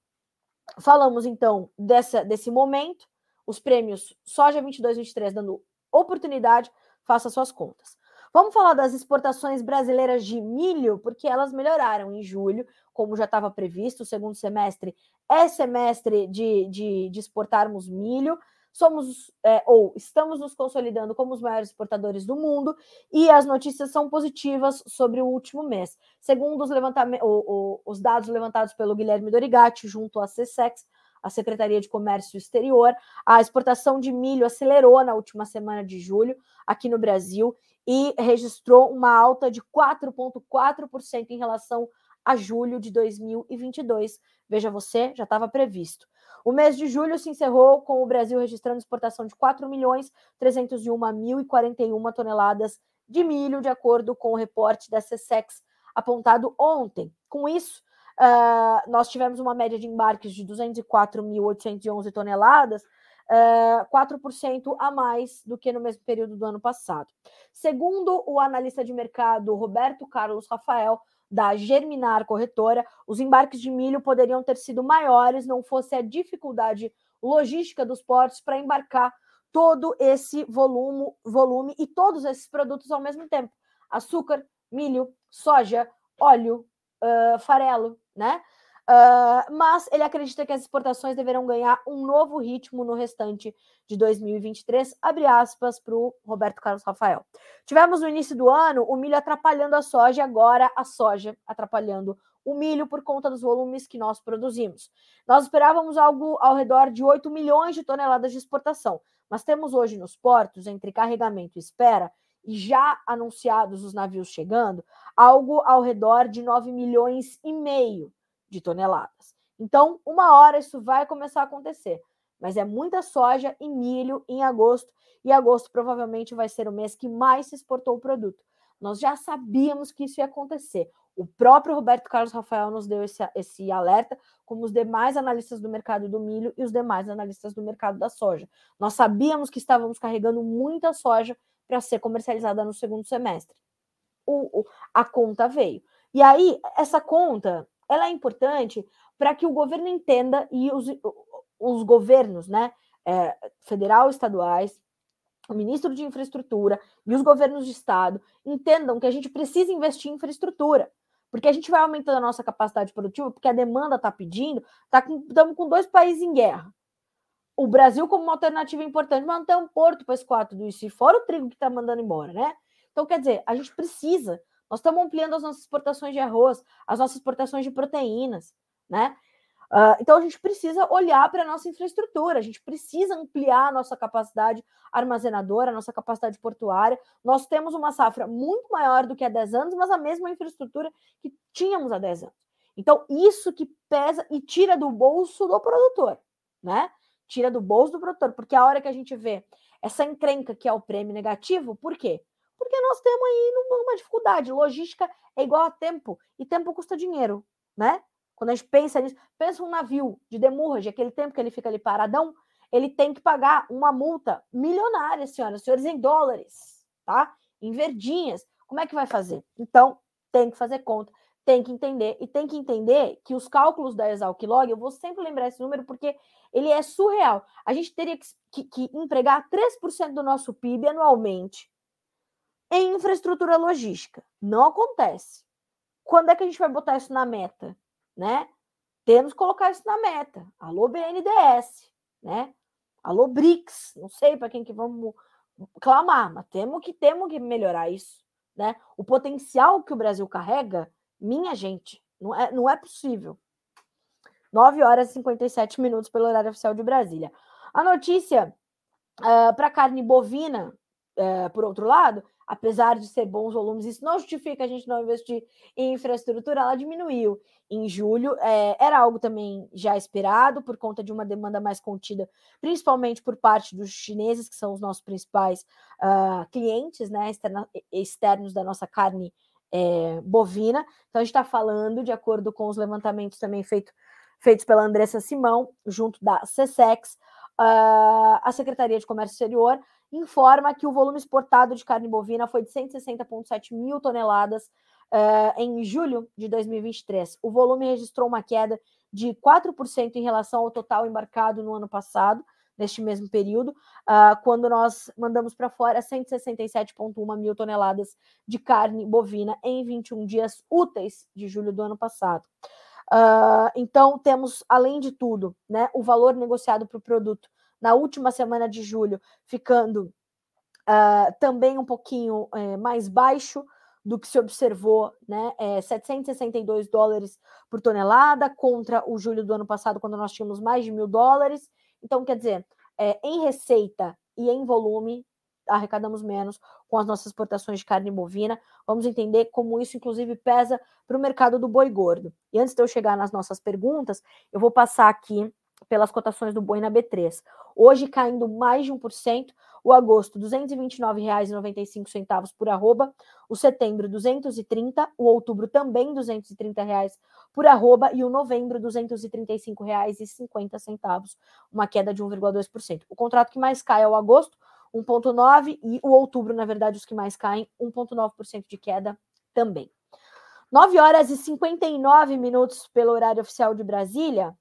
A: falamos então dessa, desse momento, os prêmios soja 22, 23 dando oportunidade, faça suas contas. Vamos falar das exportações brasileiras de milho, porque elas melhoraram em julho, como já estava previsto. O segundo semestre é semestre de, de, de exportarmos milho somos é, ou estamos nos consolidando como os maiores exportadores do mundo e as notícias são positivas sobre o último mês. Segundo os, os dados levantados pelo Guilherme Dorigatti, junto à CSEX, a Secretaria de Comércio Exterior, a exportação de milho acelerou na última semana de julho aqui no Brasil e registrou uma alta de 4,4% em relação a julho de 2022. Veja você, já estava previsto. O mês de julho se encerrou com o Brasil registrando exportação de 4 milhões 301.041 toneladas de milho, de acordo com o reporte da CSEX apontado ontem. Com isso, uh, nós tivemos uma média de embarques de 204.811 toneladas, uh, 4% a mais do que no mesmo período do ano passado. Segundo o analista de mercado Roberto Carlos Rafael, da Germinar Corretora, os embarques de milho poderiam ter sido maiores não fosse a dificuldade logística dos portos para embarcar todo esse volume, volume e todos esses produtos ao mesmo tempo: açúcar, milho, soja, óleo, uh, farelo, né? Uh, mas ele acredita que as exportações deverão ganhar um novo ritmo no restante de 2023. Abre aspas para o Roberto Carlos Rafael. Tivemos no início do ano o milho atrapalhando a soja, agora a soja atrapalhando o milho por conta dos volumes que nós produzimos. Nós esperávamos algo ao redor de 8 milhões de toneladas de exportação, mas temos hoje nos portos, entre carregamento e espera, e já anunciados os navios chegando, algo ao redor de 9 milhões e meio de toneladas. Então, uma hora isso vai começar a acontecer, mas é muita soja e milho em agosto, e agosto provavelmente vai ser o mês que mais se exportou o produto. Nós já sabíamos que isso ia acontecer. O próprio Roberto Carlos Rafael nos deu esse, esse alerta, como os demais analistas do mercado do milho e os demais analistas do mercado da soja. Nós sabíamos que estávamos carregando muita soja para ser comercializada no segundo semestre. O, o, a conta veio. E aí, essa conta, ela é importante para que o governo entenda e os, os governos, né, é, federal, estaduais, o ministro de infraestrutura e os governos de estado entendam que a gente precisa investir em infraestrutura, Porque a gente vai aumentando a nossa capacidade produtiva, porque a demanda está pedindo, tá estamos com dois países em guerra. O Brasil como uma alternativa importante, mas não tem um porto para escoar tudo isso, e fora o trigo que está mandando embora, né? Então, quer dizer, a gente precisa, nós estamos ampliando as nossas exportações de arroz, as nossas exportações de proteínas, né? Uh, então a gente precisa olhar para a nossa infraestrutura, a gente precisa ampliar a nossa capacidade armazenadora, a nossa capacidade portuária. Nós temos uma safra muito maior do que há 10 anos, mas a mesma infraestrutura que tínhamos há 10 anos. Então, isso que pesa e tira do bolso do produtor, né? Tira do bolso do produtor, porque a hora que a gente vê essa encrenca que é o prêmio negativo, por quê? Porque nós temos aí uma dificuldade. Logística é igual a tempo, e tempo custa dinheiro, né? Quando a gente pensa nisso, pensa um navio de demurrage, aquele tempo que ele fica ali paradão, ele tem que pagar uma multa milionária, senhoras e senhores, em dólares, tá? Em verdinhas. Como é que vai fazer? Então, tem que fazer conta, tem que entender, e tem que entender que os cálculos da Exalc-Log, eu vou sempre lembrar esse número porque ele é surreal. A gente teria que, que, que empregar 3% do nosso PIB anualmente em infraestrutura logística. Não acontece. Quando é que a gente vai botar isso na meta? né? Temos que colocar isso na meta. Alô BNDES, né? Alô BRICS, não sei para quem que vamos clamar, mas temos que temos que melhorar isso, né? O potencial que o Brasil carrega, minha gente, não é, não é possível. 9 horas e 57 minutos pelo horário oficial de Brasília. A notícia uh, ah, para carne bovina, uh, por outro lado, apesar de ser bons volumes, isso não justifica a gente não investir em infraestrutura, ela diminuiu em julho. É, era algo também já esperado por conta de uma demanda mais contida, principalmente por parte dos chineses, que são os nossos principais uh, clientes né, externa, externos da nossa carne é, bovina. Então, a gente está falando, de acordo com os levantamentos também feito, feitos pela Andressa Simão, junto da CSEX, uh, a Secretaria de Comércio Exterior informa que o volume exportado de carne bovina foi de 160,7 mil toneladas uh, em julho de 2023. O volume registrou uma queda de 4% em relação ao total embarcado no ano passado, neste mesmo período, uh, quando nós mandamos para fora 167,1 mil toneladas de carne bovina em 21 dias úteis de julho do ano passado. Uh, então, temos, além de tudo, né, o valor negociado para o produto na última semana de julho, ficando uh, também um pouquinho uh, mais baixo do que se observou, né? É, 762 dólares por tonelada contra o julho do ano passado, quando nós tínhamos mais de mil dólares. Então, quer dizer, é, em receita e em volume, arrecadamos menos com as nossas exportações de carne bovina. Vamos entender como isso, inclusive, pesa para o mercado do boi gordo. E antes de eu chegar nas nossas perguntas, eu vou passar aqui pelas cotações do boi na B3. Hoje caindo mais de 1%, o agosto R$ 229,95 por arroba, o setembro R$ 230, o outubro também 230 reais por arroba e o novembro R$ 235,50, uma queda de 1,2%. O contrato que mais cai é o agosto, 1,9% e o outubro, na verdade, os que mais caem, 1,9% de queda também. 9 horas e 59 minutos pelo horário oficial de Brasília.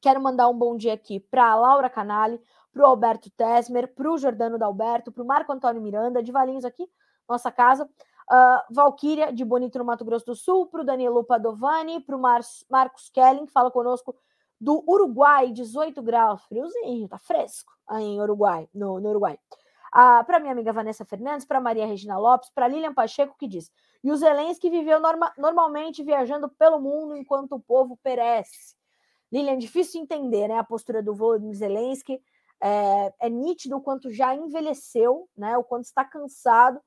A: Quero mandar um bom dia aqui para a Laura Canali, para o Alberto Tesmer, para o Jordano Dalberto, para o Marco Antônio Miranda, de Valinhos aqui, nossa casa. Uh, Valquíria, de Bonito, no Mato Grosso do Sul, para o Danilo Padovani, para o Mar Marcos Kelling, que fala conosco do Uruguai, 18 graus, friozinho, tá fresco em Uruguai, no, no Uruguai. Ah, para minha amiga Vanessa Fernandes, para Maria Regina Lopes, para Lilian Pacheco, que diz: E o Zelensky viveu norma normalmente viajando pelo mundo enquanto o povo perece. Lilian, difícil entender né, a postura do Volodymyr Zelensky. É, é nítido o quanto já envelheceu, né, o quanto está cansado,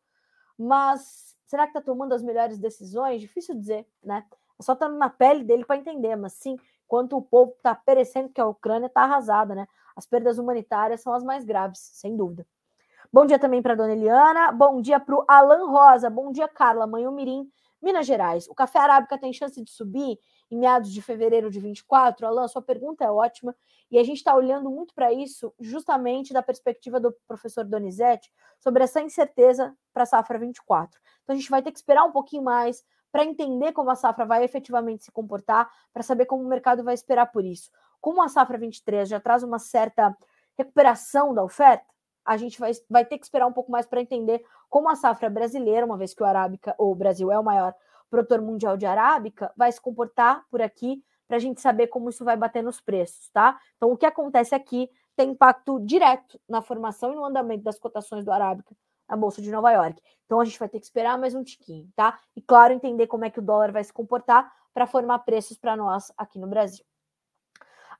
A: mas será que está tomando as melhores decisões? Difícil dizer, né? É só estar tá na pele dele para entender, mas sim, quanto o povo está perecendo, que a Ucrânia está arrasada, né? As perdas humanitárias são as mais graves, sem dúvida. Bom dia também para dona Eliana, bom dia para o Alan Rosa, bom dia, Carla, mãe Mirim, Minas Gerais. O café arábica tem chance de subir em meados de fevereiro de 24? Alain, sua pergunta é ótima e a gente está olhando muito para isso justamente da perspectiva do professor Donizete sobre essa incerteza para a safra 24. Então a gente vai ter que esperar um pouquinho mais para entender como a safra vai efetivamente se comportar, para saber como o mercado vai esperar por isso. Como a safra 23 já traz uma certa recuperação da oferta, a gente vai, vai ter que esperar um pouco mais para entender como a safra brasileira, uma vez que o Arábica ou o Brasil é o maior produtor mundial de arábica, vai se comportar por aqui para a gente saber como isso vai bater nos preços, tá? Então, o que acontece aqui tem impacto direto na formação e no andamento das cotações do arábica na Bolsa de Nova York. Então, a gente vai ter que esperar mais um tiquinho, tá? E, claro, entender como é que o dólar vai se comportar para formar preços para nós aqui no Brasil.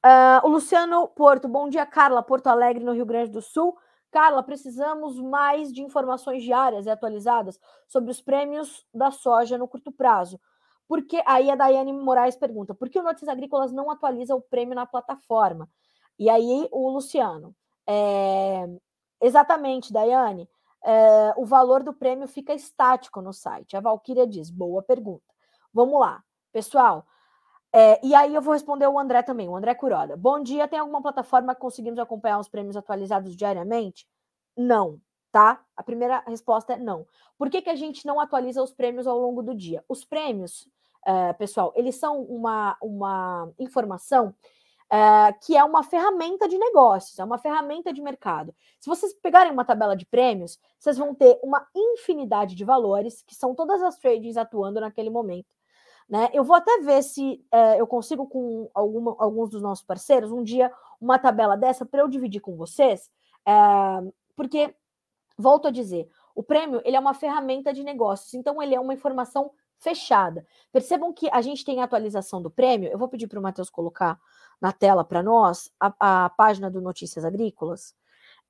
A: Uh, o Luciano Porto, bom dia, Carla, Porto Alegre, no Rio Grande do Sul. Carla, precisamos mais de informações diárias e atualizadas sobre os prêmios da soja no curto prazo. Porque aí a Daiane Moraes pergunta: por que o Notícias Agrícolas não atualiza o prêmio na plataforma? E aí o Luciano. É, exatamente, Daiane. É, o valor do prêmio fica estático no site. A Valkyria diz: boa pergunta. Vamos lá, pessoal. É, e aí eu vou responder o André também, o André Curoda. Bom dia, tem alguma plataforma que conseguimos acompanhar os prêmios atualizados diariamente? Não, tá? A primeira resposta é não. Por que, que a gente não atualiza os prêmios ao longo do dia? Os prêmios, uh, pessoal, eles são uma, uma informação uh, que é uma ferramenta de negócios, é uma ferramenta de mercado. Se vocês pegarem uma tabela de prêmios, vocês vão ter uma infinidade de valores, que são todas as tradings atuando naquele momento. Né? Eu vou até ver se uh, eu consigo, com alguma, alguns dos nossos parceiros, um dia uma tabela dessa para eu dividir com vocês, uh, porque, volto a dizer, o prêmio ele é uma ferramenta de negócios, então ele é uma informação fechada. Percebam que a gente tem a atualização do prêmio. Eu vou pedir para o Matheus colocar na tela para nós a, a, página do Notícias Agrícolas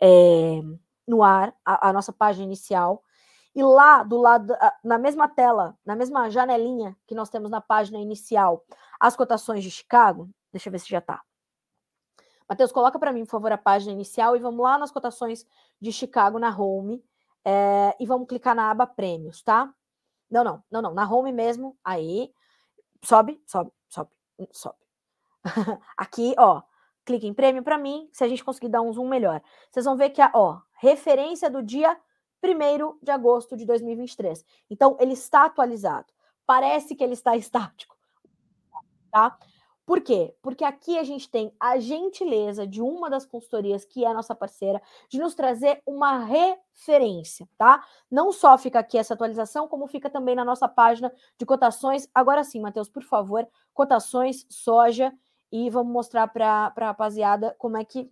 A: é, no ar, a, a nossa página inicial. E lá do lado, na mesma tela, na mesma janelinha que nós temos na página inicial, as cotações de Chicago. Deixa eu ver se já está. Matheus, coloca para mim, por favor, a página inicial e vamos lá nas cotações de Chicago na home é, e vamos clicar na aba prêmios, tá? Não, não, não, não, na home mesmo. Aí, sobe, sobe, sobe, sobe. *laughs* Aqui, ó, clique em prêmio para mim, se a gente conseguir dar um zoom melhor. Vocês vão ver que a, ó, referência do dia 1 de agosto de 2023. Então, ele está atualizado. Parece que ele está *laughs* estático. Tá? Por quê? Porque aqui a gente tem a gentileza de uma das consultorias, que é nossa parceira, de nos trazer uma referência, tá? Não só fica aqui essa atualização, como fica também na nossa página de cotações. Agora sim, Matheus, por favor, cotações soja e vamos mostrar para a rapaziada como é que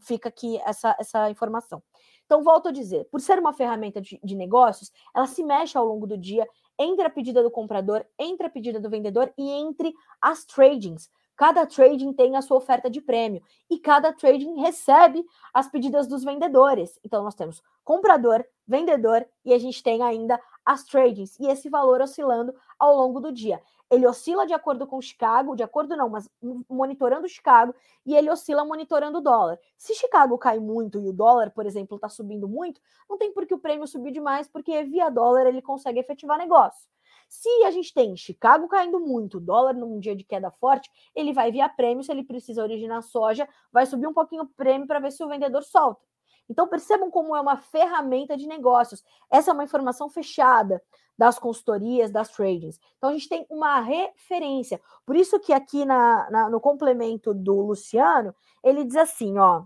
A: fica aqui essa, essa informação. Então, volto a dizer, por ser uma ferramenta de, de negócios, ela se mexe ao longo do dia entre a pedida do comprador, entre a pedida do vendedor e entre as tradings. Cada trading tem a sua oferta de prêmio e cada trading recebe as pedidas dos vendedores. Então, nós temos comprador, vendedor e a gente tem ainda as tradings e esse valor oscilando ao longo do dia. Ele oscila de acordo com Chicago, de acordo não, mas monitorando Chicago, e ele oscila monitorando o dólar. Se Chicago cai muito e o dólar, por exemplo, está subindo muito, não tem por que o prêmio subir demais, porque via dólar ele consegue efetivar negócio. Se a gente tem Chicago caindo muito, dólar num dia de queda forte, ele vai via prêmio, se ele precisa originar soja, vai subir um pouquinho o prêmio para ver se o vendedor solta. Então percebam como é uma ferramenta de negócios. Essa é uma informação fechada das consultorias, das tradings. Então a gente tem uma referência. Por isso que aqui na, na no complemento do Luciano, ele diz assim, ó.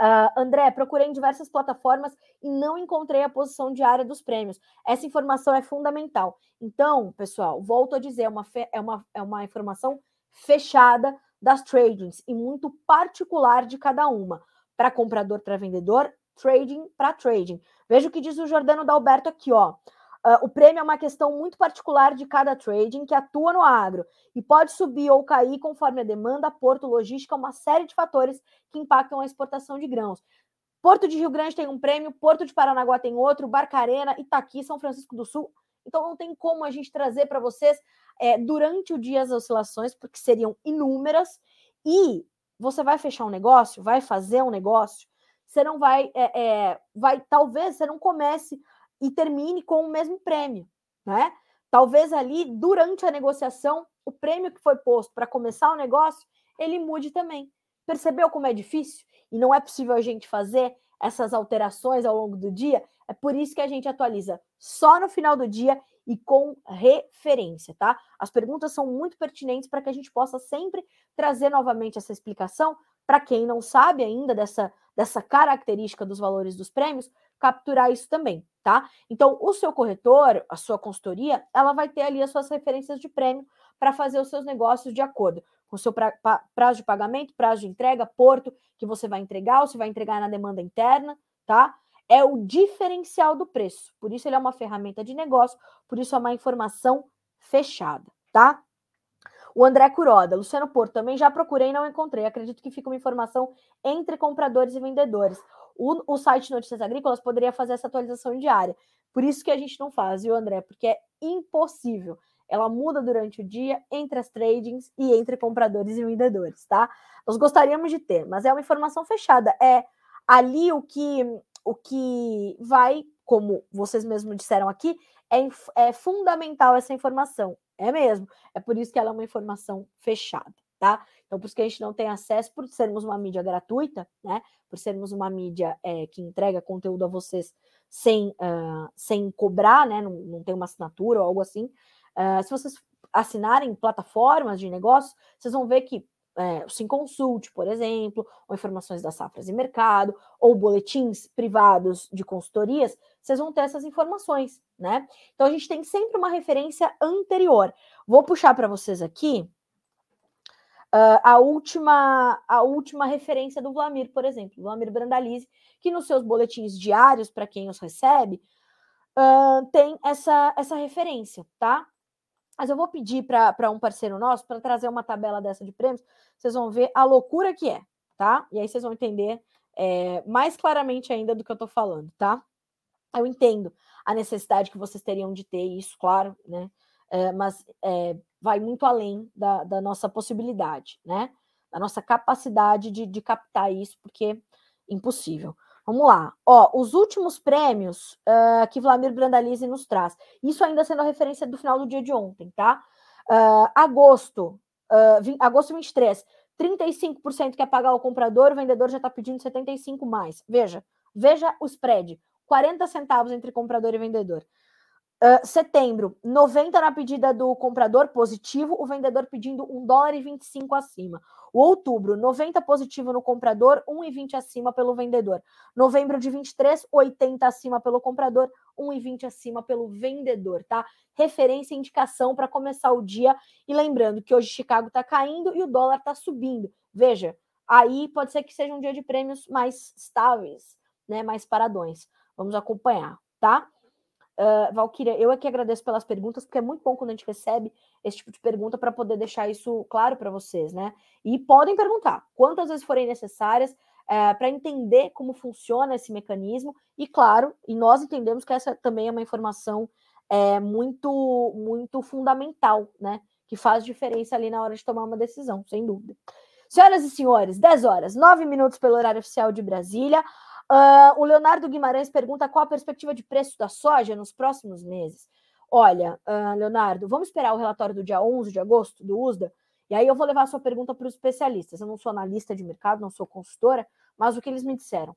A: Uh, André, procurei em diversas plataformas e não encontrei a posição diária dos prêmios. Essa informação é fundamental. Então, pessoal, volto a dizer, é uma, é uma, é uma informação fechada das tradings e muito particular de cada uma para comprador, para vendedor, trading para trading. Veja o que diz o Jordano Dalberto aqui, ó. Uh, o prêmio é uma questão muito particular de cada trading que atua no agro e pode subir ou cair conforme a demanda, porto, logística, uma série de fatores que impactam a exportação de grãos. Porto de Rio Grande tem um prêmio, Porto de Paranaguá tem outro, Barcarena, Itaqui, São Francisco do Sul. Então não tem como a gente trazer para vocês é, durante o dia as oscilações, porque seriam inúmeras, e você vai fechar um negócio, vai fazer um negócio, você não vai, é, é, vai, talvez você não comece e termine com o mesmo prêmio, né? Talvez ali durante a negociação o prêmio que foi posto para começar o negócio ele mude também. Percebeu como é difícil e não é possível a gente fazer essas alterações ao longo do dia? É por isso que a gente atualiza só no final do dia e com referência, tá? As perguntas são muito pertinentes para que a gente possa sempre trazer novamente essa explicação para quem não sabe ainda dessa, dessa característica dos valores dos prêmios, capturar isso também. tá? Então, o seu corretor, a sua consultoria, ela vai ter ali as suas referências de prêmio para fazer os seus negócios de acordo com o seu pra, pra, prazo de pagamento, prazo de entrega, porto que você vai entregar, ou se vai entregar na demanda interna, tá? É o diferencial do preço. Por isso ele é uma ferramenta de negócio, por isso é uma informação fechada, tá? O André Curoda, Luciano Porto, também já procurei e não encontrei. Acredito que fica uma informação entre compradores e vendedores. O, o site Notícias Agrícolas poderia fazer essa atualização diária. Por isso que a gente não faz, viu, André? Porque é impossível. Ela muda durante o dia entre as tradings e entre compradores e vendedores, tá? Nós gostaríamos de ter, mas é uma informação fechada. É ali o que o que vai, como vocês mesmos disseram aqui, é, é fundamental essa informação. É mesmo. É por isso que ela é uma informação fechada, tá? Então, por isso que a gente não tem acesso, por sermos uma mídia gratuita, né? Por sermos uma mídia é, que entrega conteúdo a vocês sem, uh, sem cobrar, né? Não, não tem uma assinatura ou algo assim. Uh, se vocês assinarem plataformas de negócios, vocês vão ver que é, o Sim Consult, por exemplo, ou informações das safras e mercado, ou boletins privados de consultorias, vocês vão ter essas informações, né? Então a gente tem sempre uma referência anterior. Vou puxar para vocês aqui uh, a última a última referência do Vlamir, por exemplo, Vlamir Brandalize, que nos seus boletins diários, para quem os recebe, uh, tem essa, essa referência, tá? Mas eu vou pedir para um parceiro nosso para trazer uma tabela dessa de prêmios. Vocês vão ver a loucura que é, tá? E aí vocês vão entender é, mais claramente ainda do que eu estou falando, tá? Eu entendo a necessidade que vocês teriam de ter isso, claro, né? É, mas é, vai muito além da, da, nossa possibilidade, né? Da nossa capacidade de, de captar isso, porque é impossível. Vamos lá. Ó, os últimos prêmios uh, que Vladimir Brandalize nos traz. Isso ainda sendo a referência do final do dia de ontem, tá? Uh, agosto, uh, 20, agosto 23, 35% quer pagar o comprador, o vendedor já está pedindo 75 mais. Veja, veja o spread. 40 centavos entre comprador e vendedor. Uh, setembro, 90 na pedida do comprador positivo, o vendedor pedindo 1 dólar e 25 acima. O outubro, 90 positivo no comprador, 1,20 acima pelo vendedor. Novembro de 23, 80 acima pelo comprador, 1,20 acima pelo vendedor, tá? Referência e indicação para começar o dia. E lembrando que hoje Chicago está caindo e o dólar está subindo. Veja, aí pode ser que seja um dia de prêmios mais estáveis, né? Mais paradões. Vamos acompanhar, tá? Uh, Valkyria, eu aqui agradeço pelas perguntas, porque é muito bom quando a gente recebe esse tipo de pergunta para poder deixar isso claro para vocês, né? E podem perguntar quantas vezes forem necessárias uh, eh, para entender como funciona esse mecanismo. E claro, e nós entendemos que essa também é uma informação é, muito, muito fundamental, né? Que faz diferença ali na hora de tomar uma decisão, sem dúvida. Senhoras e senhores, 10 horas, 9 minutos pelo horário oficial de Brasília. Uh, o Leonardo Guimarães pergunta qual a perspectiva de preço da soja nos próximos meses. Olha, uh, Leonardo, vamos esperar o relatório do dia 11 de agosto do USDA, e aí eu vou levar a sua pergunta para os especialistas. Eu não sou analista de mercado, não sou consultora, mas o que eles me disseram?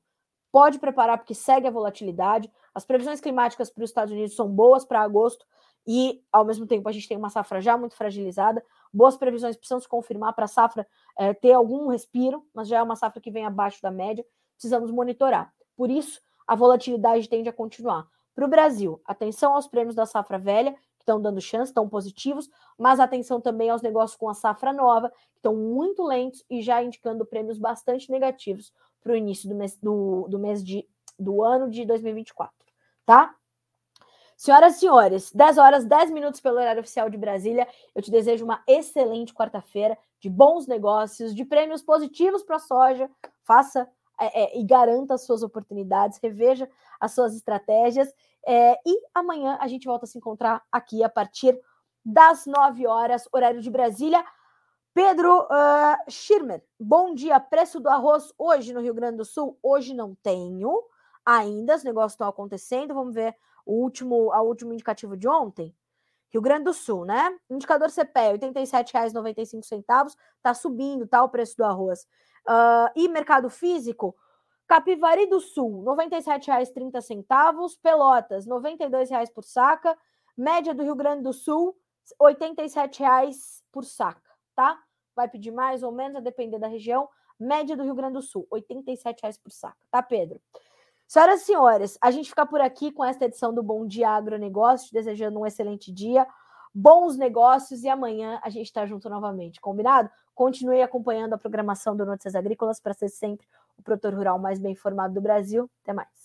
A: Pode preparar, porque segue a volatilidade. As previsões climáticas para os Estados Unidos são boas para agosto, e ao mesmo tempo a gente tem uma safra já muito fragilizada. Boas previsões precisam se confirmar para a safra é, ter algum respiro, mas já é uma safra que vem abaixo da média precisamos monitorar. Por isso, a volatilidade tende a continuar. Para o Brasil, atenção aos prêmios da safra velha, que estão dando chance, estão positivos, mas atenção também aos negócios com a safra nova, que estão muito lentos e já indicando prêmios bastante negativos para o início do mês, do, do mês de, do ano de 2024. Tá? Senhoras e senhores, 10 horas, 10 minutos pelo horário oficial de Brasília. Eu te desejo uma excelente quarta-feira, de bons negócios, de prêmios positivos para a soja. Faça é, é, e garanta as suas oportunidades, reveja as suas estratégias. É, e amanhã a gente volta a se encontrar aqui a partir das 9 horas, horário de Brasília. Pedro uh, Schirmer, bom dia. Preço do arroz hoje no Rio Grande do Sul? Hoje não tenho ainda, os negócios estão acontecendo. Vamos ver o último, a último indicativo de ontem. Rio Grande do Sul, né? Indicador CPE, R$ 87,95, está subindo, tá? O preço do arroz. Uh, e mercado físico, Capivari do Sul, R$ 97,30. Pelotas, R$ 92,00 por saca. Média do Rio Grande do Sul, R$ 87,00 por saca, tá? Vai pedir mais ou menos, a depender da região. Média do Rio Grande do Sul, R$ 87,00 por saca, tá, Pedro? Senhoras e senhores, a gente fica por aqui com esta edição do Bom Dia Agronegócio, desejando um excelente dia, bons negócios e amanhã a gente está junto novamente, combinado? Continue acompanhando a programação do Notícias Agrícolas para ser sempre o produtor rural mais bem informado do Brasil. Até mais.